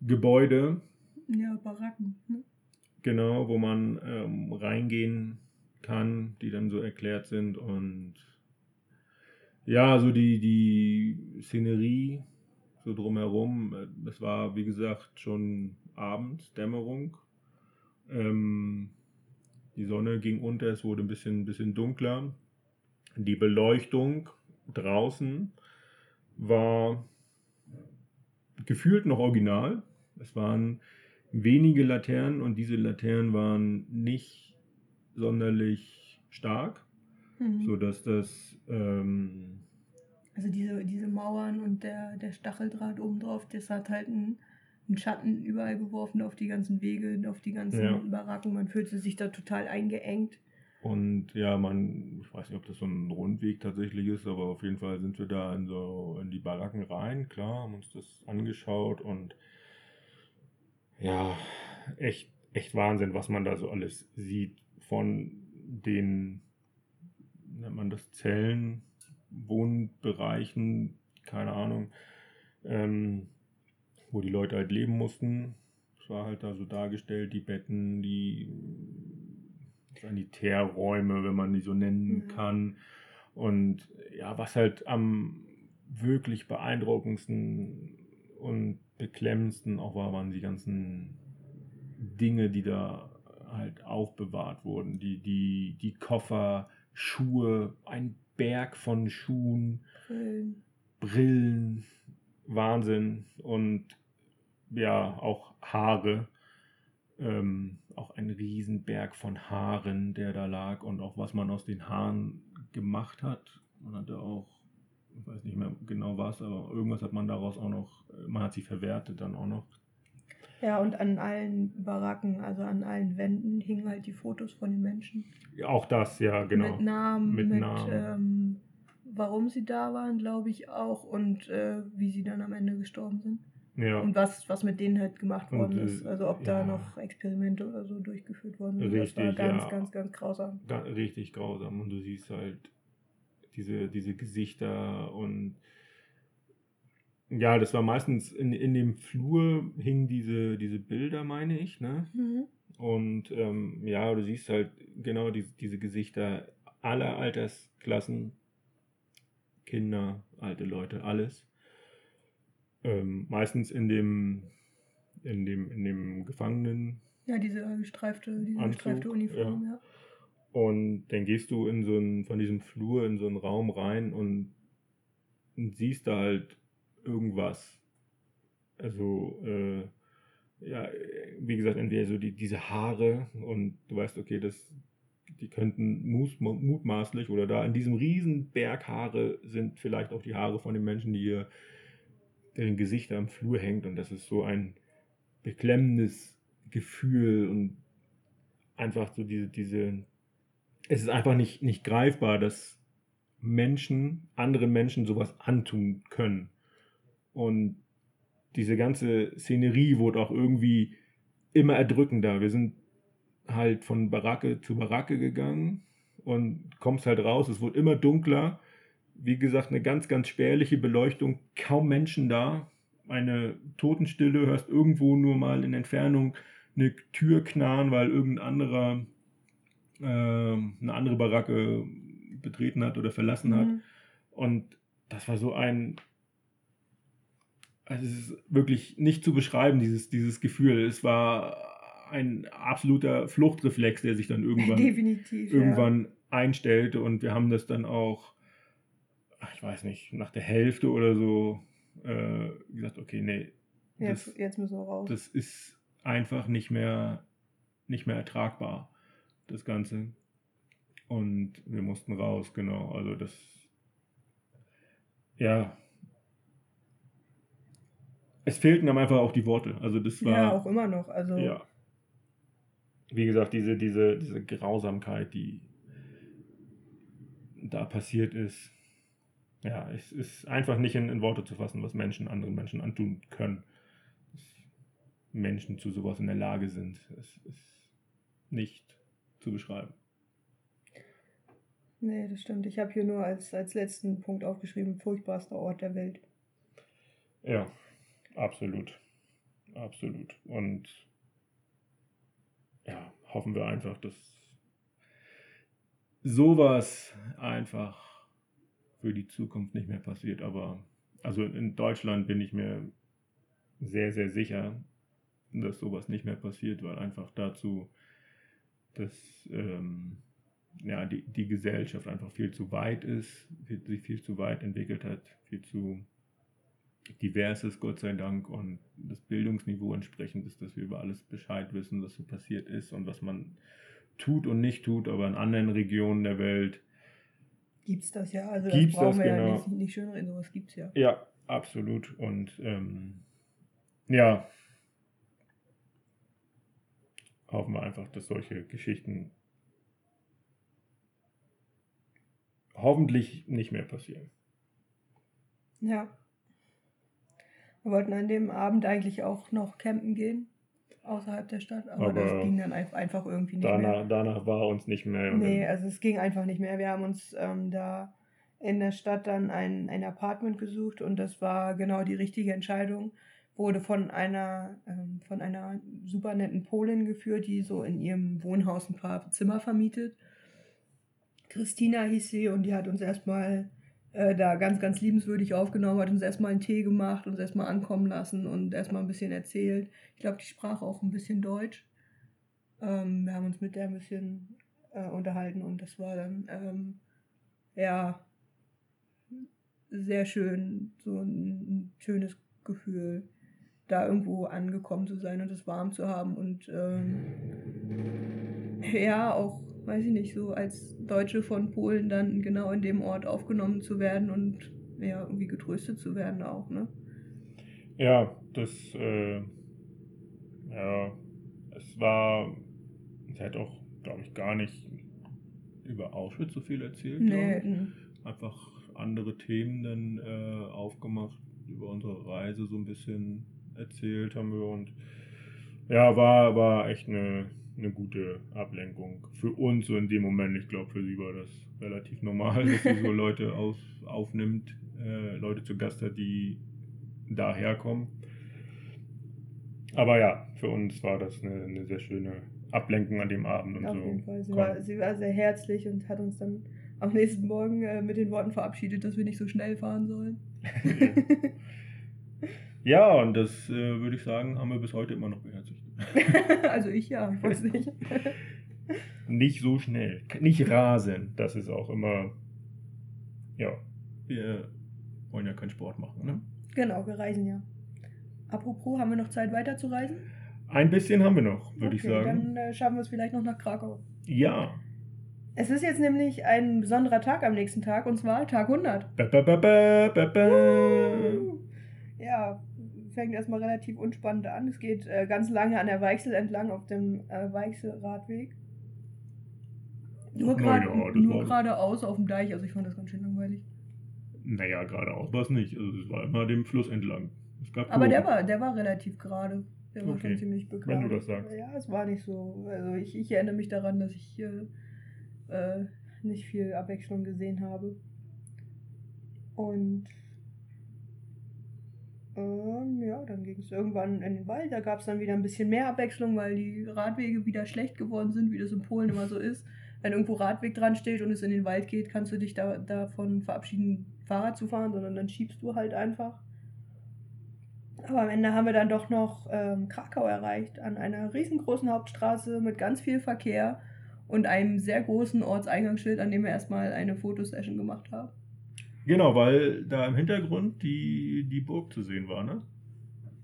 S1: Gebäude,
S2: Ja, Baracken. Ne?
S1: Genau, wo man ähm, reingehen kann, die dann so erklärt sind und ja, so die, die Szenerie so drumherum, äh, das war wie gesagt schon Abend, Dämmerung. Ähm, die Sonne ging unter, es wurde ein bisschen, bisschen dunkler. Die Beleuchtung draußen war gefühlt noch original. Es waren wenige Laternen und diese Laternen waren nicht sonderlich stark,
S2: Mhm.
S1: sodass das ähm,
S2: Also diese, diese Mauern und der, der Stacheldraht obendrauf, das hat halt einen, einen Schatten überall geworfen auf die ganzen Wege, auf die ganzen
S1: Ja.
S2: Baracken. Man fühlte sich da total eingeengt.
S1: und ja, man, ich weiß nicht, ob das so ein Rundweg tatsächlich ist, aber auf jeden Fall sind wir da in so in die Baracken rein, klar, haben uns das angeschaut und ja, echt, echt Wahnsinn, was man da so alles sieht von den, nennt man das Zellen, Wohnbereichen, keine Ahnung, ähm, wo die Leute halt leben mussten. Es war halt da so dargestellt, die Betten, die Sanitärräume, wenn man die so nennen
S2: Mhm.
S1: kann. Und ja, was halt am wirklich beeindruckendsten und beklemmendsten auch war, waren die ganzen Dinge, die da halt aufbewahrt wurden. Die, die, die Koffer, Schuhe, ein Berg von Schuhen, Brillen, Brillen Wahnsinn und ja, auch Haare. Ähm, auch ein Riesenberg von Haaren, der da lag und auch was man aus den Haaren gemacht hat. Man hatte auch, ich weiß nicht mehr genau was, aber irgendwas hat man daraus auch noch, man hat sie verwertet dann auch noch.
S2: Ja, und an allen Baracken, also an allen Wänden hingen halt die Fotos von den Menschen.
S1: Ja, auch das, ja, genau.
S2: Mit Namen, mit, mit Namen. Ähm, warum sie da waren, glaube ich auch, und äh, wie sie dann am Ende gestorben sind. Ja. Und was, was mit denen halt gemacht worden und, ist. Also ob ja. da noch Experimente oder so durchgeführt worden sind. Richtig, das war ganz, ja. ganz, ganz grausam.
S1: Richtig grausam. Und du siehst halt diese, diese Gesichter und ja, das war meistens in, in dem Flur hingen diese, diese Bilder, meine ich, ne? Mhm. Und ähm, ja, du siehst halt genau die, diese Gesichter aller Altersklassen, Kinder, alte Leute, alles. Ähm, meistens in dem, in dem, in dem Gefangenen.
S2: Ja, diese gestreifte, diese Anzug, gestreifte Uniform, ja. ja.
S1: Und dann gehst du in so einen, von diesem Flur in so einen Raum rein und, und siehst da halt irgendwas. Also, äh, ja, wie gesagt, entweder so die, diese Haare und du weißt, okay, das, die könnten mutmaßlich oder da in diesem riesen Berg Haare sind vielleicht auch die Haare von den Menschen, die hier deren Gesicht am Flur hängt und das ist so ein beklemmendes Gefühl und einfach so diese, diese, es ist einfach nicht, nicht greifbar, dass Menschen, anderen Menschen sowas antun können. Und diese ganze Szenerie wurde auch irgendwie immer erdrückender. Wir sind halt von Baracke zu Baracke gegangen und kommst halt raus. Es wurde immer dunkler. Wie gesagt, eine ganz, ganz spärliche Beleuchtung, kaum Menschen da. Eine Totenstille, hörst irgendwo nur mal in Entfernung eine Tür knarren, weil irgendein anderer äh, eine andere Baracke betreten hat oder verlassen hat. Mhm. Und das war so ein also es ist wirklich nicht zu beschreiben, dieses, dieses Gefühl. Es war ein absoluter Fluchtreflex, der sich dann irgendwann, (laughs) irgendwann ja. einstellte. Und wir haben das dann auch, ich weiß nicht, nach der Hälfte oder so äh, gesagt, okay, nee.
S2: Jetzt, das, jetzt müssen wir raus.
S1: Das ist einfach nicht mehr, nicht mehr ertragbar, das Ganze. Und wir mussten raus, genau. Also das, ja, es fehlten dann einfach auch die Worte. Also das war.
S2: Ja, auch immer noch. Also.
S1: Ja. Wie gesagt, diese, diese, diese Grausamkeit, die da passiert ist. Ja, es ist einfach nicht in, in Worte zu fassen, was Menschen anderen Menschen antun können. Dass Menschen zu sowas in der Lage sind. Es ist nicht zu beschreiben.
S2: Nee, das stimmt. Ich habe hier nur als, als letzten Punkt aufgeschrieben, furchtbarster Ort der Welt.
S1: Ja, Absolut. Absolut. Und ja, hoffen wir einfach, dass sowas einfach für die Zukunft nicht mehr passiert. Aber also in Deutschland bin ich mir sehr, sehr sicher, dass sowas nicht mehr passiert, weil einfach dazu, dass ähm, ja, die, die Gesellschaft einfach viel zu weit ist, sich viel zu weit entwickelt hat, viel zu divers ist, Gott sei Dank, und das Bildungsniveau entsprechend ist, dass wir über alles Bescheid wissen, was so passiert ist und was man tut und nicht tut, aber in anderen Regionen der Welt
S2: gibt es das ja. Also das brauchen das, wir genau. ja nicht, nicht schön reden, sowas gibt es ja.
S1: Ja, absolut. Und ähm, ja, hoffen wir einfach, dass solche Geschichten hoffentlich nicht mehr passieren.
S2: Ja. Wir wollten an dem Abend eigentlich auch noch campen gehen, außerhalb der Stadt, aber, aber das ging dann einfach irgendwie nicht
S1: danach,
S2: mehr.
S1: Danach war uns nicht mehr.
S2: Nee, also es ging einfach nicht mehr. Wir haben uns ähm, da in der Stadt dann ein, ein Apartment gesucht und das war genau die richtige Entscheidung. Wurde von einer, ähm, von einer super netten Polin geführt, die so in ihrem Wohnhaus ein paar Zimmer vermietet Christina hieß sie und die hat uns erstmal äh, da ganz, ganz liebenswürdig aufgenommen, hat uns erstmal einen Tee gemacht, uns erstmal ankommen lassen und erstmal ein bisschen erzählt. Ich glaube, die sprach auch ein bisschen Deutsch. Ähm, wir haben uns mit der ein bisschen äh, unterhalten und das war dann, ähm, ja, sehr schön, so ein, ein, schönes Gefühl, da irgendwo angekommen zu sein und es warm zu haben und ähm, ja, auch weiß ich nicht, so als Deutsche von Polen dann genau in dem Ort aufgenommen zu werden und ja, irgendwie getröstet zu werden auch, ne?
S1: Ja, das, äh, ja, es war, sie hat auch, glaube ich, gar nicht über Auschwitz so viel erzählt. Nee. Einfach andere Themen dann äh, aufgemacht, über unsere Reise so ein bisschen erzählt haben wir und ja, war, war echt eine eine gute Ablenkung. Für uns so in dem Moment, ich glaube, für sie war das relativ normal, dass sie so (laughs) Leute auf, aufnimmt, äh, Leute zu Gast hat, die daherkommen. Aber ja, für uns war das eine, eine sehr schöne Ablenkung an dem Abend und
S2: Auf
S1: so.
S2: Jeden Fall. Sie, war, sie war sehr herzlich und hat uns dann am nächsten Morgen äh, mit den Worten verabschiedet, dass wir nicht so schnell fahren sollen. (laughs)
S1: ja, und das äh, würde ich sagen, haben wir bis heute immer noch beherzigt. (laughs)
S2: also ich ja, ich weiß nicht. (laughs)
S1: nicht so schnell. Nicht rasen. Das ist auch immer. Ja, wir wollen ja keinen Sport machen, ne?
S2: Genau, wir reisen ja. Apropos, haben wir noch Zeit weiter zu reisen?
S1: Ein bisschen haben wir noch, würde okay, ich sagen.
S2: Dann äh, schaffen wir es vielleicht noch nach Krakau.
S1: Ja.
S2: Es ist jetzt nämlich ein besonderer Tag am nächsten Tag und zwar Tag 100.
S1: Ba, ba, ba, ba, ba, ba.
S2: Ja, fängt erstmal relativ unspannend an. Es geht äh, ganz lange an der Weichsel entlang auf dem äh, Weichselradweg. Nur, grad, ja, nur geradeaus auf dem Deich, also ich fand das ganz schön langweilig.
S1: Naja, geradeaus war es nicht. Also es war immer dem Fluss entlang.
S2: Aber der war, der war relativ gerade. Der war okay. schon ziemlich bekannt.
S1: Wenn du das sagst.
S2: Ja, es war nicht so. Also ich, ich erinnere mich daran, dass ich äh, äh, nicht viel Abwechslung gesehen habe. Und ähm, ja, dann ging es irgendwann in den Wald. Da gab es dann wieder ein bisschen mehr Abwechslung, weil die Radwege wieder schlecht geworden sind, wie das in Polen immer so ist. Wenn irgendwo Radweg dran steht und es in den Wald geht, kannst du dich da, davon verabschieden, Fahrrad zu fahren, sondern dann schiebst du halt einfach. Aber am Ende haben wir dann doch noch ähm, Krakau erreicht, an einer riesengroßen Hauptstraße mit ganz viel Verkehr und einem sehr großen Ortseingangsschild, an dem wir erstmal eine Fotosession gemacht haben.
S1: Genau, weil da im Hintergrund die, die Burg zu sehen war, ne?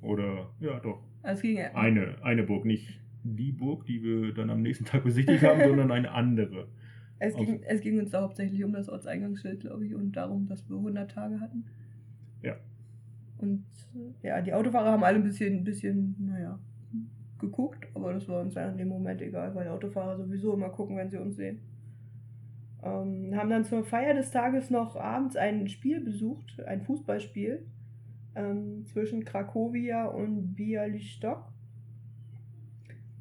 S1: Oder, ja, doch.
S2: Es ging ja.
S1: Eine, eine Burg, nicht die Burg, die wir dann am nächsten Tag besichtigt haben, (laughs) sondern eine andere.
S2: Es ging, es ging uns da hauptsächlich um das Ortseingangsschild, glaube ich, und darum, dass wir 100 Tage hatten.
S1: Ja.
S2: Und ja, die Autofahrer haben alle ein bisschen, ein bisschen, naja, geguckt, aber das war uns ja in dem Moment egal, weil Autofahrer sowieso immer gucken, wenn sie uns sehen. Ähm, haben dann zur Feier des Tages noch abends ein Spiel besucht, ein Fußballspiel ähm, zwischen Krakowia und Bialystok.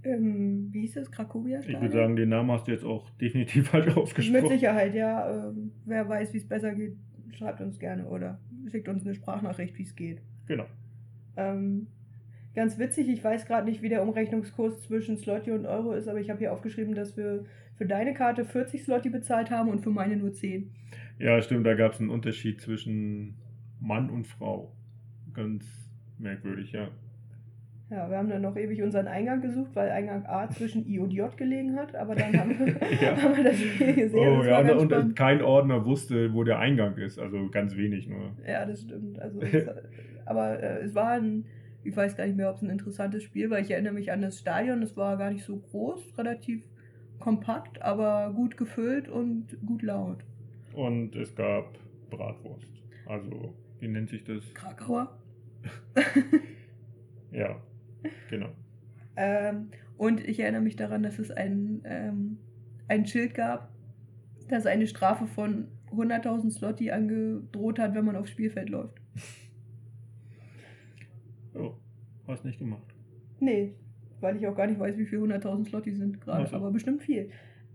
S2: Ähm, wie hieß es? Krakowia?
S1: Ich würde sagen, den Namen hast du jetzt auch definitiv (laughs) falsch ausgesprochen.
S2: Mit Sicherheit, ja. Ähm, wer weiß, wie es besser geht, schreibt uns gerne oder schickt uns eine Sprachnachricht, wie es geht.
S1: Genau.
S2: Ähm, ganz witzig, ich weiß gerade nicht, wie der Umrechnungskurs zwischen Slotty und Euro ist, aber ich habe hier aufgeschrieben, dass wir für deine Karte 40 Slotty bezahlt haben und für meine nur 10.
S1: Ja, stimmt, da gab es einen Unterschied zwischen Mann und Frau. Ganz merkwürdig, ja.
S2: Ja, wir haben dann noch ewig unseren Eingang gesucht, weil Eingang A zwischen I und J gelegen hat, aber dann haben wir, (laughs) (laughs) ja. haben wir das Spiel gesehen.
S1: Oh ja, und, und kein Ordner wusste, wo der Eingang ist, also ganz wenig nur.
S2: Ja, das stimmt. Also (laughs) es, aber äh, es war ein, ich weiß gar nicht mehr, ob es ein interessantes Spiel war. Ich erinnere mich an das Stadion, es war gar nicht so groß, relativ kompakt, aber gut gefüllt und gut laut.
S1: Und es gab Bratwurst. Also, wie nennt sich das?
S2: Krakauer. (laughs)
S1: ja, genau.
S2: Ähm, und ich erinnere mich daran, dass es ein, ähm, ein Schild gab, das eine Strafe von 100.000 Slotti angedroht hat, wenn man aufs Spielfeld läuft.
S1: Oh, hast nicht gemacht.
S2: Nee, weil ich auch gar nicht weiß, wie viel 100.000 Slotti sind gerade, also. aber bestimmt viel.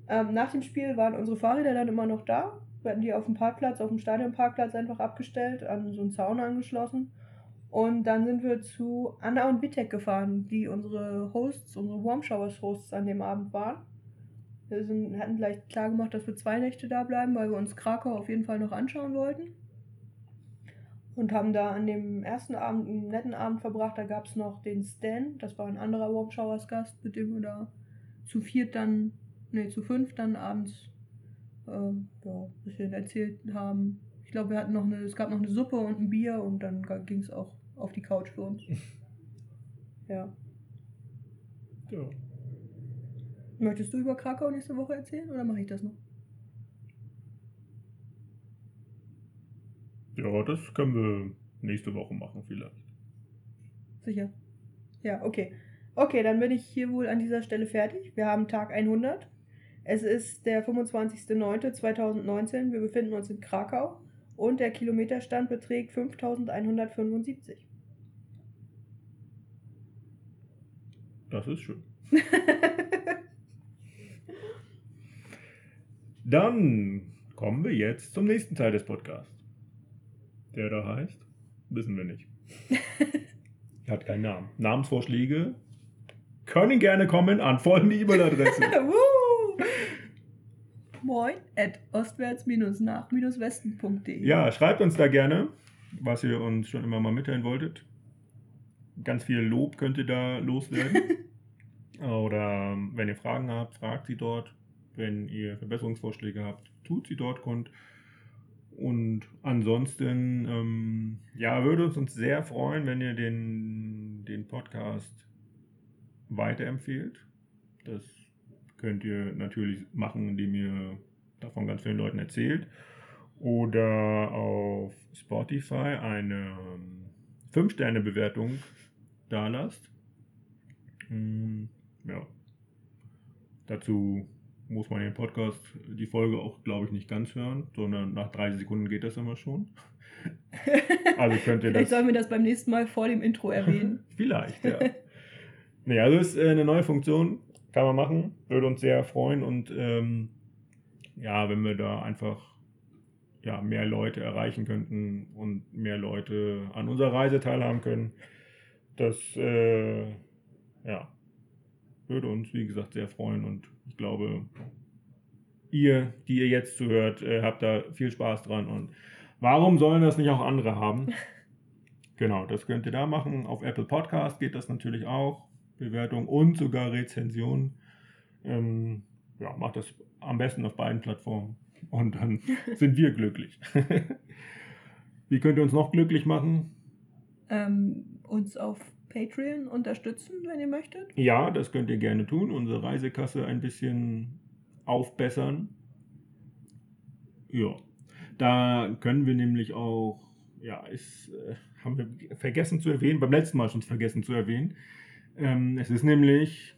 S2: Ähm, nach dem Spiel waren unsere Fahrräder dann immer noch da. Wir hatten die auf dem Parkplatz, auf dem Stadionparkplatz einfach abgestellt, an so einen Zaun angeschlossen. Und dann sind wir zu Anna und Wittek gefahren, die unsere Hosts, unsere Warm Showers Hosts an dem Abend waren. Wir sind, hatten gleich klar gemacht, dass wir zwei Nächte da bleiben, weil wir uns Krakau auf jeden Fall noch anschauen wollten. Und haben da an dem ersten Abend einen netten Abend verbracht. Da gab es noch den Stan, das war ein anderer Warm Showers Gast, mit dem wir da zu viert dann, nee, zu fünf dann abends äh, ja, ein bisschen erzählt haben. Ich glaube, wir hatten noch eine, es gab noch eine Suppe und ein Bier und dann ging es auch auf die Couch für uns. (laughs) ja.
S1: Ja.
S2: Möchtest du über Krakau nächste Woche erzählen oder mache ich das noch?
S1: Ja, das können wir nächste Woche machen vielleicht.
S2: Sicher. Ja, okay. Okay, dann bin ich hier wohl an dieser Stelle fertig. Wir haben Tag 100. Es ist der 25.09.2019. Wir befinden uns in Krakau und der Kilometerstand beträgt 5175.
S1: Das ist schön. (laughs) Dann kommen wir jetzt zum nächsten Teil des Podcasts. Der da heißt, wissen wir nicht. (laughs) Hat keinen Namen. Namensvorschläge können gerne kommen an folgende E-Mail-Adresse. (laughs)
S2: Moin at ostwärts-nach-westen.de
S1: ja, schreibt uns da gerne, was ihr uns schon immer mal mitteilen wolltet. Ganz viel Lob könnt ihr da loswerden. (laughs) Oder wenn ihr Fragen habt, fragt sie dort. Wenn ihr Verbesserungsvorschläge habt, tut sie dort kund. Und ansonsten, ähm, ja, würde es uns sehr freuen, wenn ihr den, den Podcast weiterempfehlt. Das könnt ihr natürlich machen, indem ihr davon ganz vielen Leuten erzählt. Oder auf Spotify eine 5-Sterne-Bewertung da lasst. Mm, Ja. Dazu muss man den Podcast, die Folge auch, glaube ich, nicht ganz hören, sondern nach 30 Sekunden geht das immer schon. (laughs) Also könnt ihr
S2: Vielleicht
S1: das.
S2: sollen wir das beim nächsten Mal vor dem Intro erwähnen. (laughs)
S1: Vielleicht, ja. (laughs) nee, also ist äh, eine neue Funktion, kann man machen, würde uns sehr freuen und ähm, ja, wenn wir da einfach ja, mehr Leute erreichen könnten und mehr Leute an unserer Reise teilhaben können, das äh, ja, würde uns, wie gesagt, sehr freuen und ich glaube, ihr, die ihr jetzt zuhört, äh, habt da viel Spaß dran und warum sollen das nicht auch andere haben? (laughs) Genau, das könnt ihr da machen. Auf Apple Podcast geht das natürlich auch. Bewertung und sogar Rezension. Ähm, ja, macht das am besten auf beiden Plattformen. Und dann (laughs) sind wir glücklich. (laughs) Wie könnt ihr uns noch glücklich machen?
S2: ähm, uns auf Patreon unterstützen, wenn ihr möchtet.
S1: Ja, das könnt ihr gerne tun. Unsere Reisekasse ein bisschen aufbessern. Ja, da können wir nämlich auch, ja, ist, äh, haben wir vergessen zu erwähnen, beim letzten Mal schon vergessen zu erwähnen. Ähm, es ist nämlich,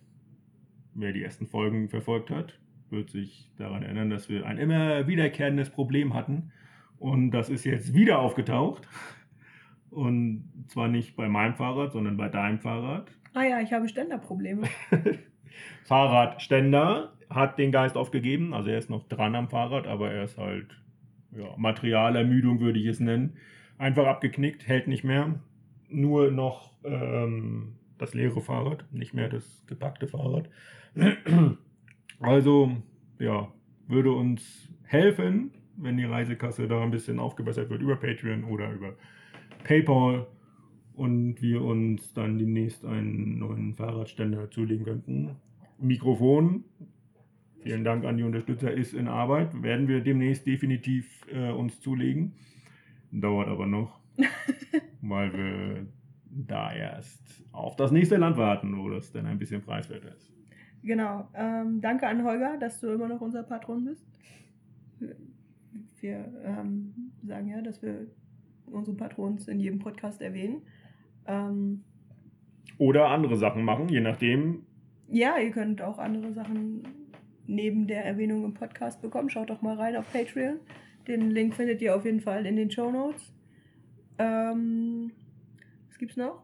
S1: wer die ersten Folgen verfolgt hat, wird sich daran erinnern, dass wir ein immer wiederkehrendes Problem hatten. Und das ist jetzt wieder aufgetaucht. Und zwar nicht bei meinem Fahrrad, sondern bei deinem Fahrrad.
S2: Ah ja, ich habe Ständerprobleme. (laughs)
S1: Fahrradständer hat den Geist aufgegeben. Also er ist noch dran am Fahrrad, aber er ist halt ja, Materialermüdung, würde ich es nennen. Einfach abgeknickt, hält nicht mehr. Nur noch ähm, das leere Fahrrad, nicht mehr das gepackte Fahrrad. (clears throat) Also, ja, würde uns helfen, wenn die Reisekasse da ein bisschen aufgebessert wird über Patreon oder über PayPal und wir uns dann demnächst einen neuen Fahrradständer zulegen könnten. Mikrofon, vielen Dank an die Unterstützer, ist in Arbeit. Werden wir demnächst definitiv äh, uns zulegen. Dauert aber noch, (laughs) weil wir da erst auf das nächste Land warten, wo das dann ein bisschen preiswerter ist.
S2: Genau. Ähm, danke an Holger, dass du immer noch unser Patron bist. Wir ähm, sagen ja, dass wir unsere Patrons in jedem Podcast erwähnen. Ähm,
S1: Oder andere Sachen machen, je nachdem.
S2: ja, ihr könnt auch andere Sachen neben der Erwähnung im Podcast bekommen. Schaut doch mal rein auf Patreon. Den Link findet ihr auf jeden Fall in den Show Notes. Ähm, was gibt's noch?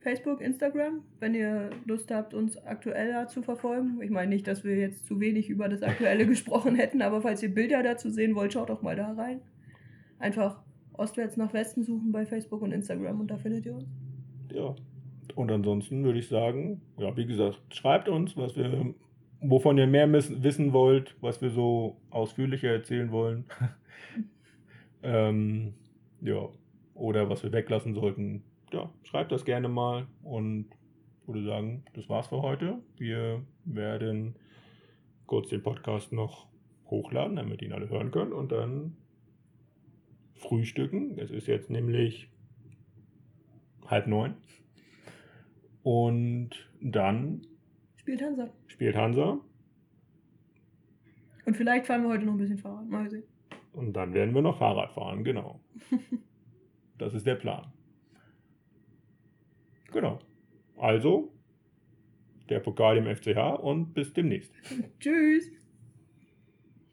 S2: Facebook, Instagram, wenn ihr Lust habt, uns aktueller zu verfolgen. Ich meine nicht, dass wir jetzt zu wenig über das Aktuelle (laughs) gesprochen hätten, aber falls ihr Bilder dazu sehen wollt, schaut doch mal da rein. Einfach ostwärts nach Westen suchen bei Facebook und Instagram und da findet ihr uns.
S1: Ja. Und ansonsten würde ich sagen, ja, wie gesagt, schreibt uns, was wir wovon ihr mehr wissen wollt, was wir so ausführlicher erzählen wollen. (laughs) ähm, ja, oder was wir weglassen sollten, ja, schreibt das gerne mal und würde sagen, das war's für heute. Wir werden kurz den Podcast noch hochladen, damit ihn alle hören können und dann frühstücken. Es ist jetzt nämlich halb neun. Und dann
S2: spielt Hansa.
S1: Spielt Hansa.
S2: Und vielleicht fahren wir heute noch ein bisschen Fahrrad. Mal sehen.
S1: Und dann werden wir noch Fahrrad fahren, genau. (laughs) das ist der Plan. Genau. Also, der Pokal im FCH und bis demnächst. (laughs)
S2: Tschüss.